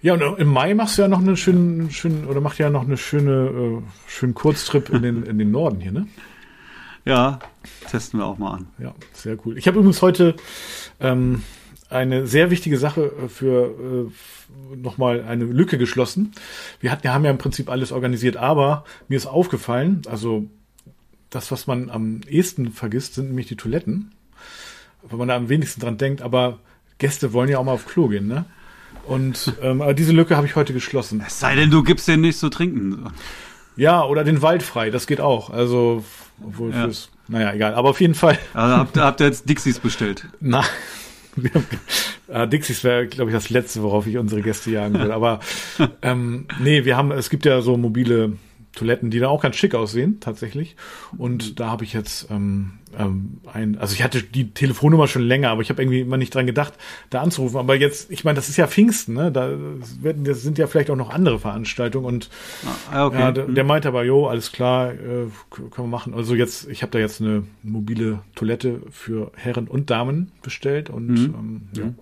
Ja, und im Mai machst du ja noch einen schönen, schönen oder macht ja noch eine schöne, äh, schönen Kurztrip in den, in den Norden hier, ne? Ja, testen wir auch mal an. Ja, sehr cool. Ich habe übrigens heute ähm, eine sehr wichtige Sache äh, für äh, nochmal eine Lücke geschlossen. Wir hatten, wir haben ja im Prinzip alles organisiert, aber mir ist aufgefallen, also das, was man am ehesten vergisst, sind nämlich die Toiletten. Wenn man da am wenigsten dran denkt, aber Gäste wollen ja auch mal auf Klo gehen, ne? Und ähm, aber diese Lücke habe ich heute geschlossen. Es sei denn, du gibst denen nichts zu trinken. Ja, oder den Wald frei, das geht auch. Also, obwohl Ja. fürs, naja, egal. Aber auf jeden Fall. Also habt, ihr- habt ihr jetzt Dixies bestellt? Haben, äh, Dixies wäre, glaube ich, das Letzte, worauf ich unsere Gäste jagen will. Aber ähm, nee, wir haben, es gibt ja so mobile Toiletten, die da auch ganz schick aussehen, tatsächlich. Und da habe ich jetzt ähm, ähm, ein, also ich hatte die Telefonnummer schon länger, aber ich habe irgendwie immer nicht dran gedacht, da anzurufen. Aber jetzt, ich meine, das ist ja Pfingsten, ne? Da werden, das sind ja vielleicht auch noch andere Veranstaltungen und Ah, okay. ja, der, der meinte aber, jo, alles klar, äh, können wir machen. Also jetzt, ich habe da jetzt eine mobile Toilette für Herren und Damen bestellt und Mhm. ähm, ja.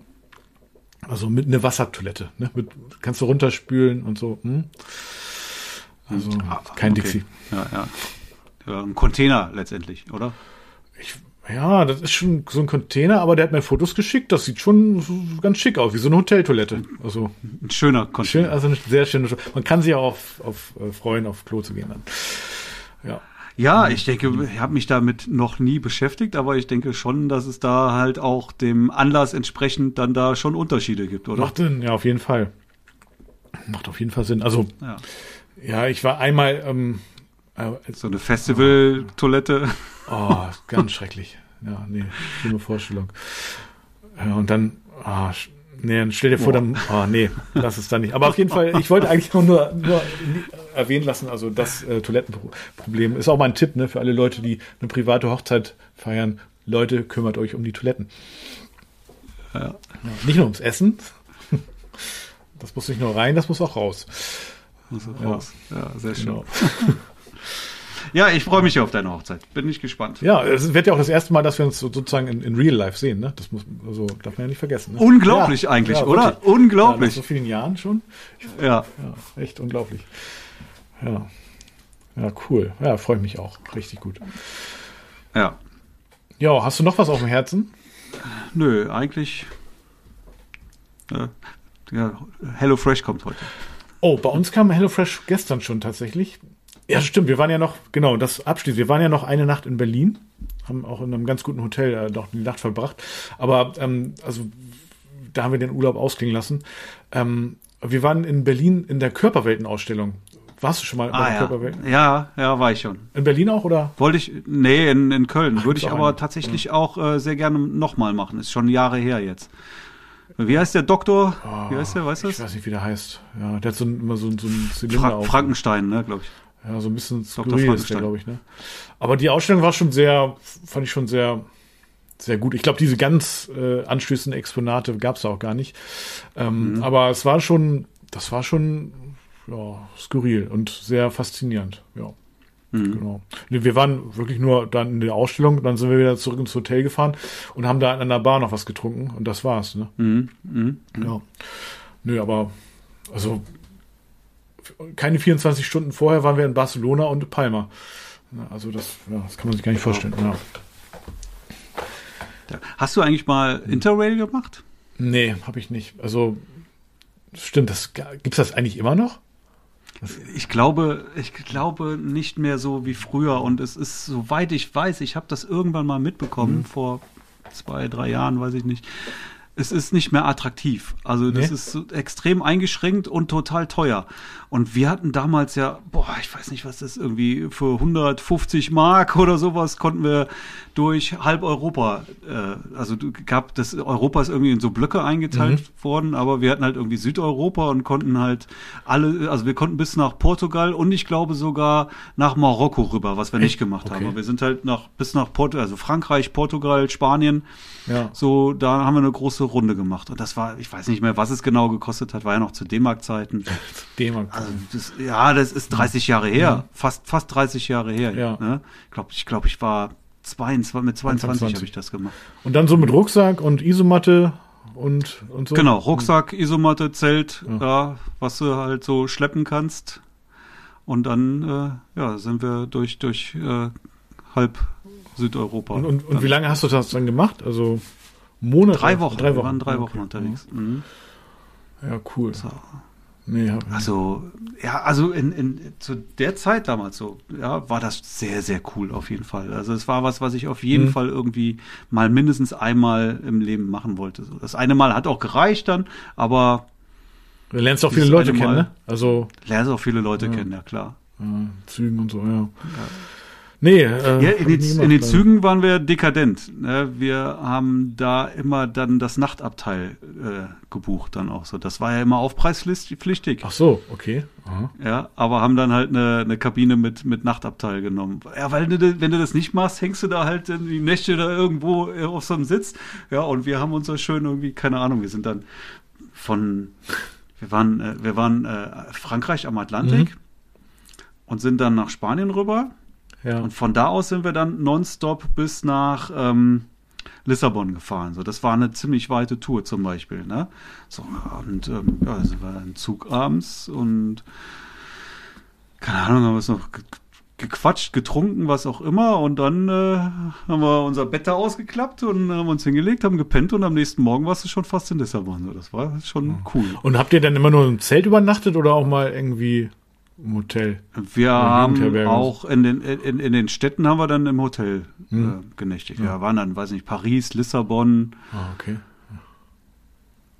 Also mit einer Wassertoilette, ne? Mit, kannst du runterspülen und so. Hm? Also Ah, kein okay. Dixie. Ja, ja. ja. Ein Container letztendlich, oder? Ich, ja, das ist schon so ein Container, aber der hat mir Fotos geschickt. Das sieht schon ganz schick aus, wie so eine Hoteltoilette. Also Ein schöner schön, Container. also eine sehr schöne. Man kann sich auch auf, auf äh, freuen, auf Klo zu gehen dann. Ja. Ja, ich denke, ich habe mich damit noch nie beschäftigt, aber ich denke schon, dass es da halt auch dem Anlass entsprechend dann da schon Unterschiede gibt, oder? Macht Sinn, ja, auf jeden Fall. Macht auf jeden Fall Sinn. Also, Ja. Ja, ich war einmal, ähm, äh, So eine Festival-Toilette. oh, ganz schrecklich. Ja, nee, schlimme Vorstellung. Ja, und dann, ah, sch- nee, dann stell dir vor, dann, oh, nee, das ist da nicht. Aber auf jeden Fall, ich wollte eigentlich nur, nur, nur erwähnen lassen, also das äh, Toilettenproblem ist auch mal ein Tipp, ne, für alle Leute, die eine private Hochzeit feiern. Leute, kümmert euch um die Toiletten. Ja. Ja, nicht nur ums Essen. Das muss nicht nur rein, das muss auch raus. Auch Ja. raus. Ja, sehr schön. Genau. Ja, ich freue mich auf deine Hochzeit. Bin ich gespannt. Ja, es wird ja auch das erste Mal, dass wir uns so- sozusagen in, in Real Life sehen, ne? Das muss, also darf man ja nicht vergessen. Ne? Unglaublich eigentlich, oder? wirklich. Unglaublich. Ja, nach so vielen Jahren schon. Ja. Ja, echt unglaublich. Ja. Ja, cool. Ja, freue ich mich auch. Richtig gut. Ja. Ja, hast du noch was auf dem Herzen? Nö, eigentlich. Äh, ja, Hello Fresh kommt heute. Oh, bei uns kam HelloFresh gestern schon tatsächlich. Ja, stimmt. Wir waren ja noch, genau, das abschließt. Wir waren ja noch eine Nacht in Berlin, haben auch in einem ganz guten Hotel äh, noch die Nacht verbracht. Aber ähm, also da haben wir den Urlaub ausklingen lassen. Ähm, wir waren in Berlin in der Körperweltenausstellung. Warst du schon mal ah, bei der ja. Körperwelt? Ja, ja, war ich schon. In Berlin auch, oder? Wollte ich, nee, in, in Köln. Würde ich aber tatsächlich ja. auch äh, sehr gerne nochmal machen. Ist schon Jahre her jetzt. Wie heißt der Doktor? Oh, wie heißt der, weißt du Ich weiß nicht, wie der heißt. Ja, der hat so, immer so, so einen Zylinder Fra Frankenstein, ne, glaube ich. Ja, so ein bisschen skurril ist der, glaube ich, ne? Aber die Ausstellung war schon sehr, fand ich schon sehr, sehr gut. Ich glaube, diese ganz äh, anstößenden Exponate gab es auch gar nicht. Ähm, mhm. Aber es war schon, das war schon ja, skurril und sehr faszinierend, ja. Mhm. Genau. Wir waren wirklich nur dann in der Ausstellung, dann sind wir wieder zurück ins Hotel gefahren und haben da in einer Bar noch was getrunken und das war's. Ne? Mhm. Mhm. Ja. Nö, aber also keine 24 Stunden vorher waren wir in Barcelona und Palma. Also das, ja, das kann man sich gar nicht vorstellen. Ja. Hast du eigentlich mal Interrail gemacht? Nee, habe ich nicht. Also stimmt, das gibt's das eigentlich immer noch? Ich glaube, ich glaube nicht mehr so wie früher und es ist, soweit ich weiß, ich habe das irgendwann mal mitbekommen, mhm. vor zwei, drei Jahren, weiß ich nicht es ist nicht mehr attraktiv. Also das nee. ist extrem eingeschränkt und total teuer. Und wir hatten damals ja, boah, ich weiß nicht, was das irgendwie für 150 Mark oder sowas konnten wir durch halb Europa, äh, also gab das Europa ist irgendwie in so Blöcke eingeteilt mhm. worden, aber wir hatten halt irgendwie Südeuropa und konnten halt alle, also wir konnten bis nach Portugal und ich glaube sogar nach Marokko rüber, was wir nicht gemacht okay. haben. Aber wir sind halt nach bis nach Portugal, also Frankreich, Portugal, Spanien. Ja. So, da haben wir eine große Runde gemacht. Und das war, ich weiß nicht mehr, was es genau gekostet hat, war ja noch zu D-Mark-Zeiten. D-Mark. Also das, ja, das ist 30 Jahre her. Ja. Fast, fast 30 Jahre her. Ja. Ne? Ich glaube, ich, glaub, ich war 22, mit 22 habe ich das gemacht. Und dann so mit Rucksack und Isomatte und, und so? Genau, Rucksack, Isomatte, Zelt, ja. ja was du halt so schleppen kannst. Und dann äh, ja, sind wir durch, durch äh, halb Südeuropa. Und, und, und wie lange hast du das dann gemacht? Also Monate? Drei Wochen. Drei Wochen. Wir waren drei Wochen okay. unterwegs. Mhm. Ja, cool. So. Nee, also, ja, also in, in, zu der Zeit damals so, ja, war das sehr, sehr cool auf jeden Fall. Also es war was, was ich auf jeden mhm. Fall irgendwie mal mindestens einmal im Leben machen wollte. So, das eine Mal hat auch gereicht dann, aber Du lernst auch viele Leute kennen, ne? Also lernst auch viele Leute ja. kennen, ja klar. Ja, Zügen und so, ja. ja. Nee, äh, ja, in, die, in den Zügen waren wir dekadent. Ne? Wir haben da immer dann das Nachtabteil äh, gebucht dann auch so. Das war ja immer aufpreispflichtig. Ach so, okay. Aha. Ja, aber haben dann halt eine, eine Kabine mit, mit Nachtabteil genommen. Ja, weil du, wenn du das nicht machst, hängst du da halt in die Nächte da irgendwo äh, auf so einem Sitz. Ja, und wir haben uns so schön irgendwie, keine Ahnung, wir sind dann von, wir waren, äh, wir waren äh, Frankreich am Atlantik mhm. und sind dann nach Spanien rüber ja. Und von da aus sind wir dann nonstop bis nach ähm, Lissabon gefahren. So, das war eine ziemlich weite Tour zum Beispiel. Ne? So, und ähm, ja, sind wir dann Zug abends und keine Ahnung, haben wir es noch gequatscht, getrunken, was auch immer. Und dann äh, haben wir unser Bett da ausgeklappt und haben uns hingelegt, haben gepennt und am nächsten Morgen warst du schon fast in Lissabon. So, das war schon cool. Und habt ihr dann immer nur im Zelt übernachtet oder auch mal irgendwie im Hotel. Wir haben auch in den, in, in den Städten haben wir dann im Hotel hm. äh, genächtigt. Ja. ja, waren dann, weiß nicht, Paris, Lissabon. Ah, okay.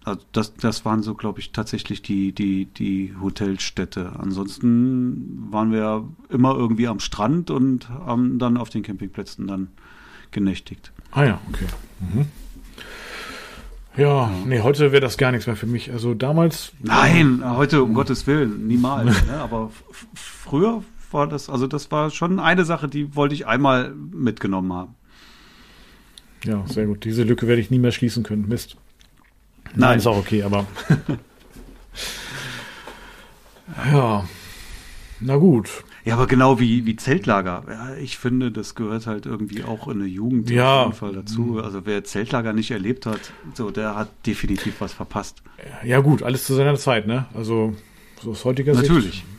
Also das, das waren so, glaube ich, tatsächlich die, die, die Hotelstädte. Ansonsten waren wir immer irgendwie am Strand und haben dann auf den Campingplätzen dann genächtigt. Ah ja, okay. Mhm. Ja, nee, heute wäre das gar nichts mehr für mich. Also damals. Nein, heute um Gottes Willen, niemals. ne? Aber früher war das, also das war schon eine Sache, die wollte ich einmal mitgenommen haben. Ja, sehr gut. Diese Lücke werde ich nie mehr schließen können. Mist. Nein, Nein ist auch okay, aber. ja. Na gut. Ja, aber genau wie, wie Zeltlager. Ja, ich finde, das gehört halt irgendwie auch in der Jugend ja. auf jeden Fall dazu. Also wer Zeltlager nicht erlebt hat, so, der hat definitiv was verpasst. Ja, gut, alles zu seiner Zeit, ne? Also, so aus heutiger Natürlich. Sicht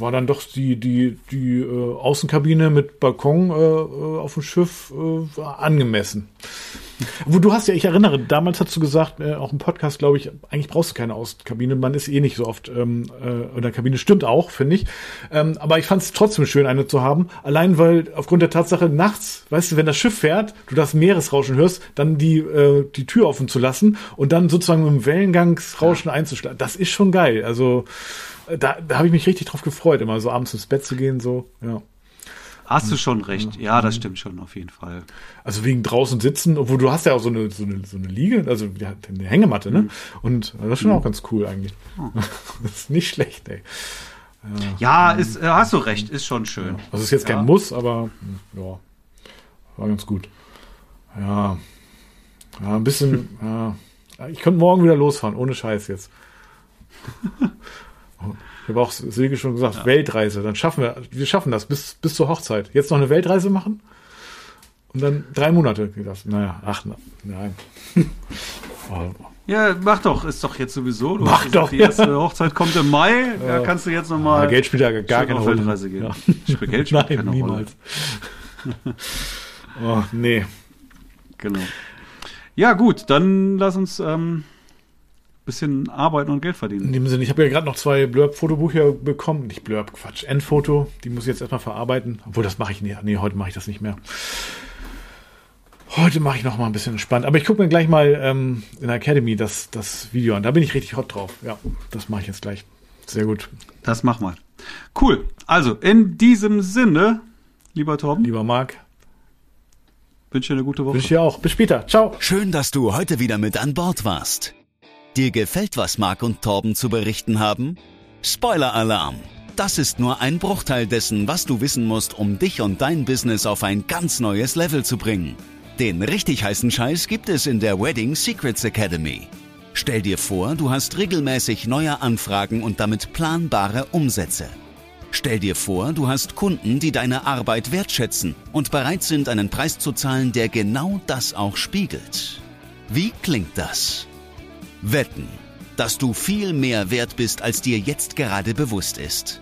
war dann doch die, die, die äh, Außenkabine mit Balkon äh, äh auf dem Schiff äh, angemessen. Wo du hast ja, ich erinnere, damals hast du gesagt, äh, auch im Podcast, glaube ich, eigentlich brauchst du keine Außenkabine. Man ist eh nicht so oft ähm, äh, in der Kabine. Stimmt auch, finde ich. Ähm, aber ich fand es trotzdem schön, eine zu haben. Allein weil aufgrund der Tatsache, nachts, weißt du, wenn das Schiff fährt, du das Meeresrauschen hörst, dann die, äh, die Tür offen zu lassen und dann sozusagen mit dem Wellengangsrauschen ja. einzuschlagen. Das ist schon geil. Also da, da habe ich mich richtig drauf gefreut, immer so abends ins Bett zu gehen, so, ja. Hast du schon recht. Ja, das stimmt schon, auf jeden Fall. Also wegen draußen sitzen, obwohl du hast ja auch so eine, so eine, so eine Liege, also eine Hängematte, ne? Mhm. Und das ist schon mhm. auch ganz cool eigentlich. Oh. Das ist nicht schlecht, ey. Ja, ja ist, äh, hast du recht, ist schon schön. Also ist jetzt kein ja. Muss, aber hm, ja, war ganz gut. Ja, ja ein bisschen, ja. Ich könnte morgen wieder losfahren, ohne Scheiß jetzt. Ich habe auch Silke schon gesagt, ja. Weltreise. Dann schaffen wir, wir schaffen das bis, bis zur Hochzeit. Jetzt noch eine Weltreise machen und dann drei Monate. Das, naja, ach, nein. Ja, mach doch, ist doch jetzt sowieso. Du mach doch. Die erste Hochzeit kommt im Mai, da kannst du jetzt nochmal. Ja, Geld spielt ja gar keine Rolle. Weltreise gehen. Ja. Geld spielt Nein, keine niemals. Rolle. oh, nee. Genau. Ja, gut, dann lass uns ähm, bisschen arbeiten und Geld verdienen. In dem Sinne, ich habe ja gerade noch zwei Blurb-Fotobücher bekommen. Nicht Blurb, Quatsch, Endfoto. Die muss ich jetzt erstmal verarbeiten. Obwohl, das mache ich nicht. Nee, heute mache ich das nicht mehr. Heute mache ich noch mal ein bisschen entspannt. Aber ich gucke mir gleich mal ähm, in der Academy das, das Video an. Da bin ich richtig hot drauf. Ja, das mache ich jetzt gleich. Sehr gut. Das mach mal. Cool. Also, in diesem Sinne, lieber Torben. Lieber Marc. Wünsche dir eine gute Woche. Wünsche dir auch. Bis später. Ciao. Schön, dass du heute wieder mit an Bord warst. Dir gefällt, was Marc und Torben zu berichten haben? Spoiler-Alarm! Das ist nur ein Bruchteil dessen, was du wissen musst, um dich und dein Business auf ein ganz neues Level zu bringen. Den richtig heißen Scheiß gibt es in der Wedding Secrets Academy. Stell dir vor, du hast regelmäßig neue Anfragen und damit planbare Umsätze. Stell dir vor, du hast Kunden, die deine Arbeit wertschätzen und bereit sind, einen Preis zu zahlen, der genau das auch spiegelt. Wie klingt das? Wetten, dass du viel mehr wert bist, als dir jetzt gerade bewusst ist.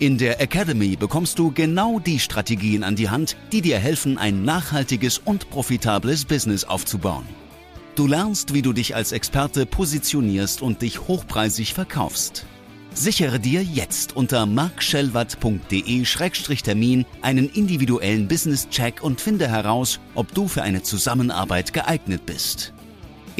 In der Academy bekommst du genau die Strategien an die Hand, die dir helfen, ein nachhaltiges und profitables Business aufzubauen. Du lernst, wie du dich als Experte positionierst und dich hochpreisig verkaufst. Sichere dir jetzt unter markschellwatt.de-termin einen individuellen Business-Check und finde heraus, ob du für eine Zusammenarbeit geeignet bist.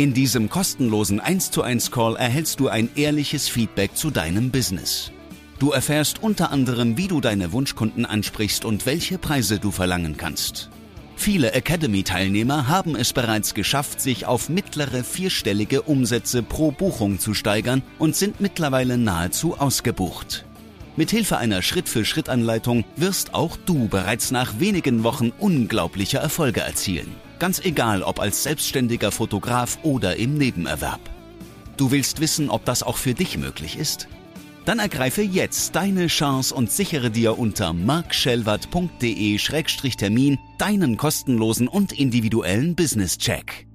In diesem kostenlosen 1 zu 1 Call erhältst du ein ehrliches Feedback zu deinem Business. Du erfährst unter anderem, wie du deine Wunschkunden ansprichst und welche Preise du verlangen kannst. Viele Academy-Teilnehmer haben es bereits geschafft, sich auf mittlere vierstellige Umsätze pro Buchung zu steigern und sind mittlerweile nahezu ausgebucht. Mithilfe einer Schritt-für-Schritt-Anleitung wirst auch du bereits nach wenigen Wochen unglaubliche Erfolge erzielen. Ganz egal, ob als selbstständiger Fotograf oder im Nebenerwerb. Du willst wissen, ob das auch für dich möglich ist? Dann ergreife jetzt deine Chance und sichere dir unter markschellwart.de-termin deinen kostenlosen und individuellen Business-Check.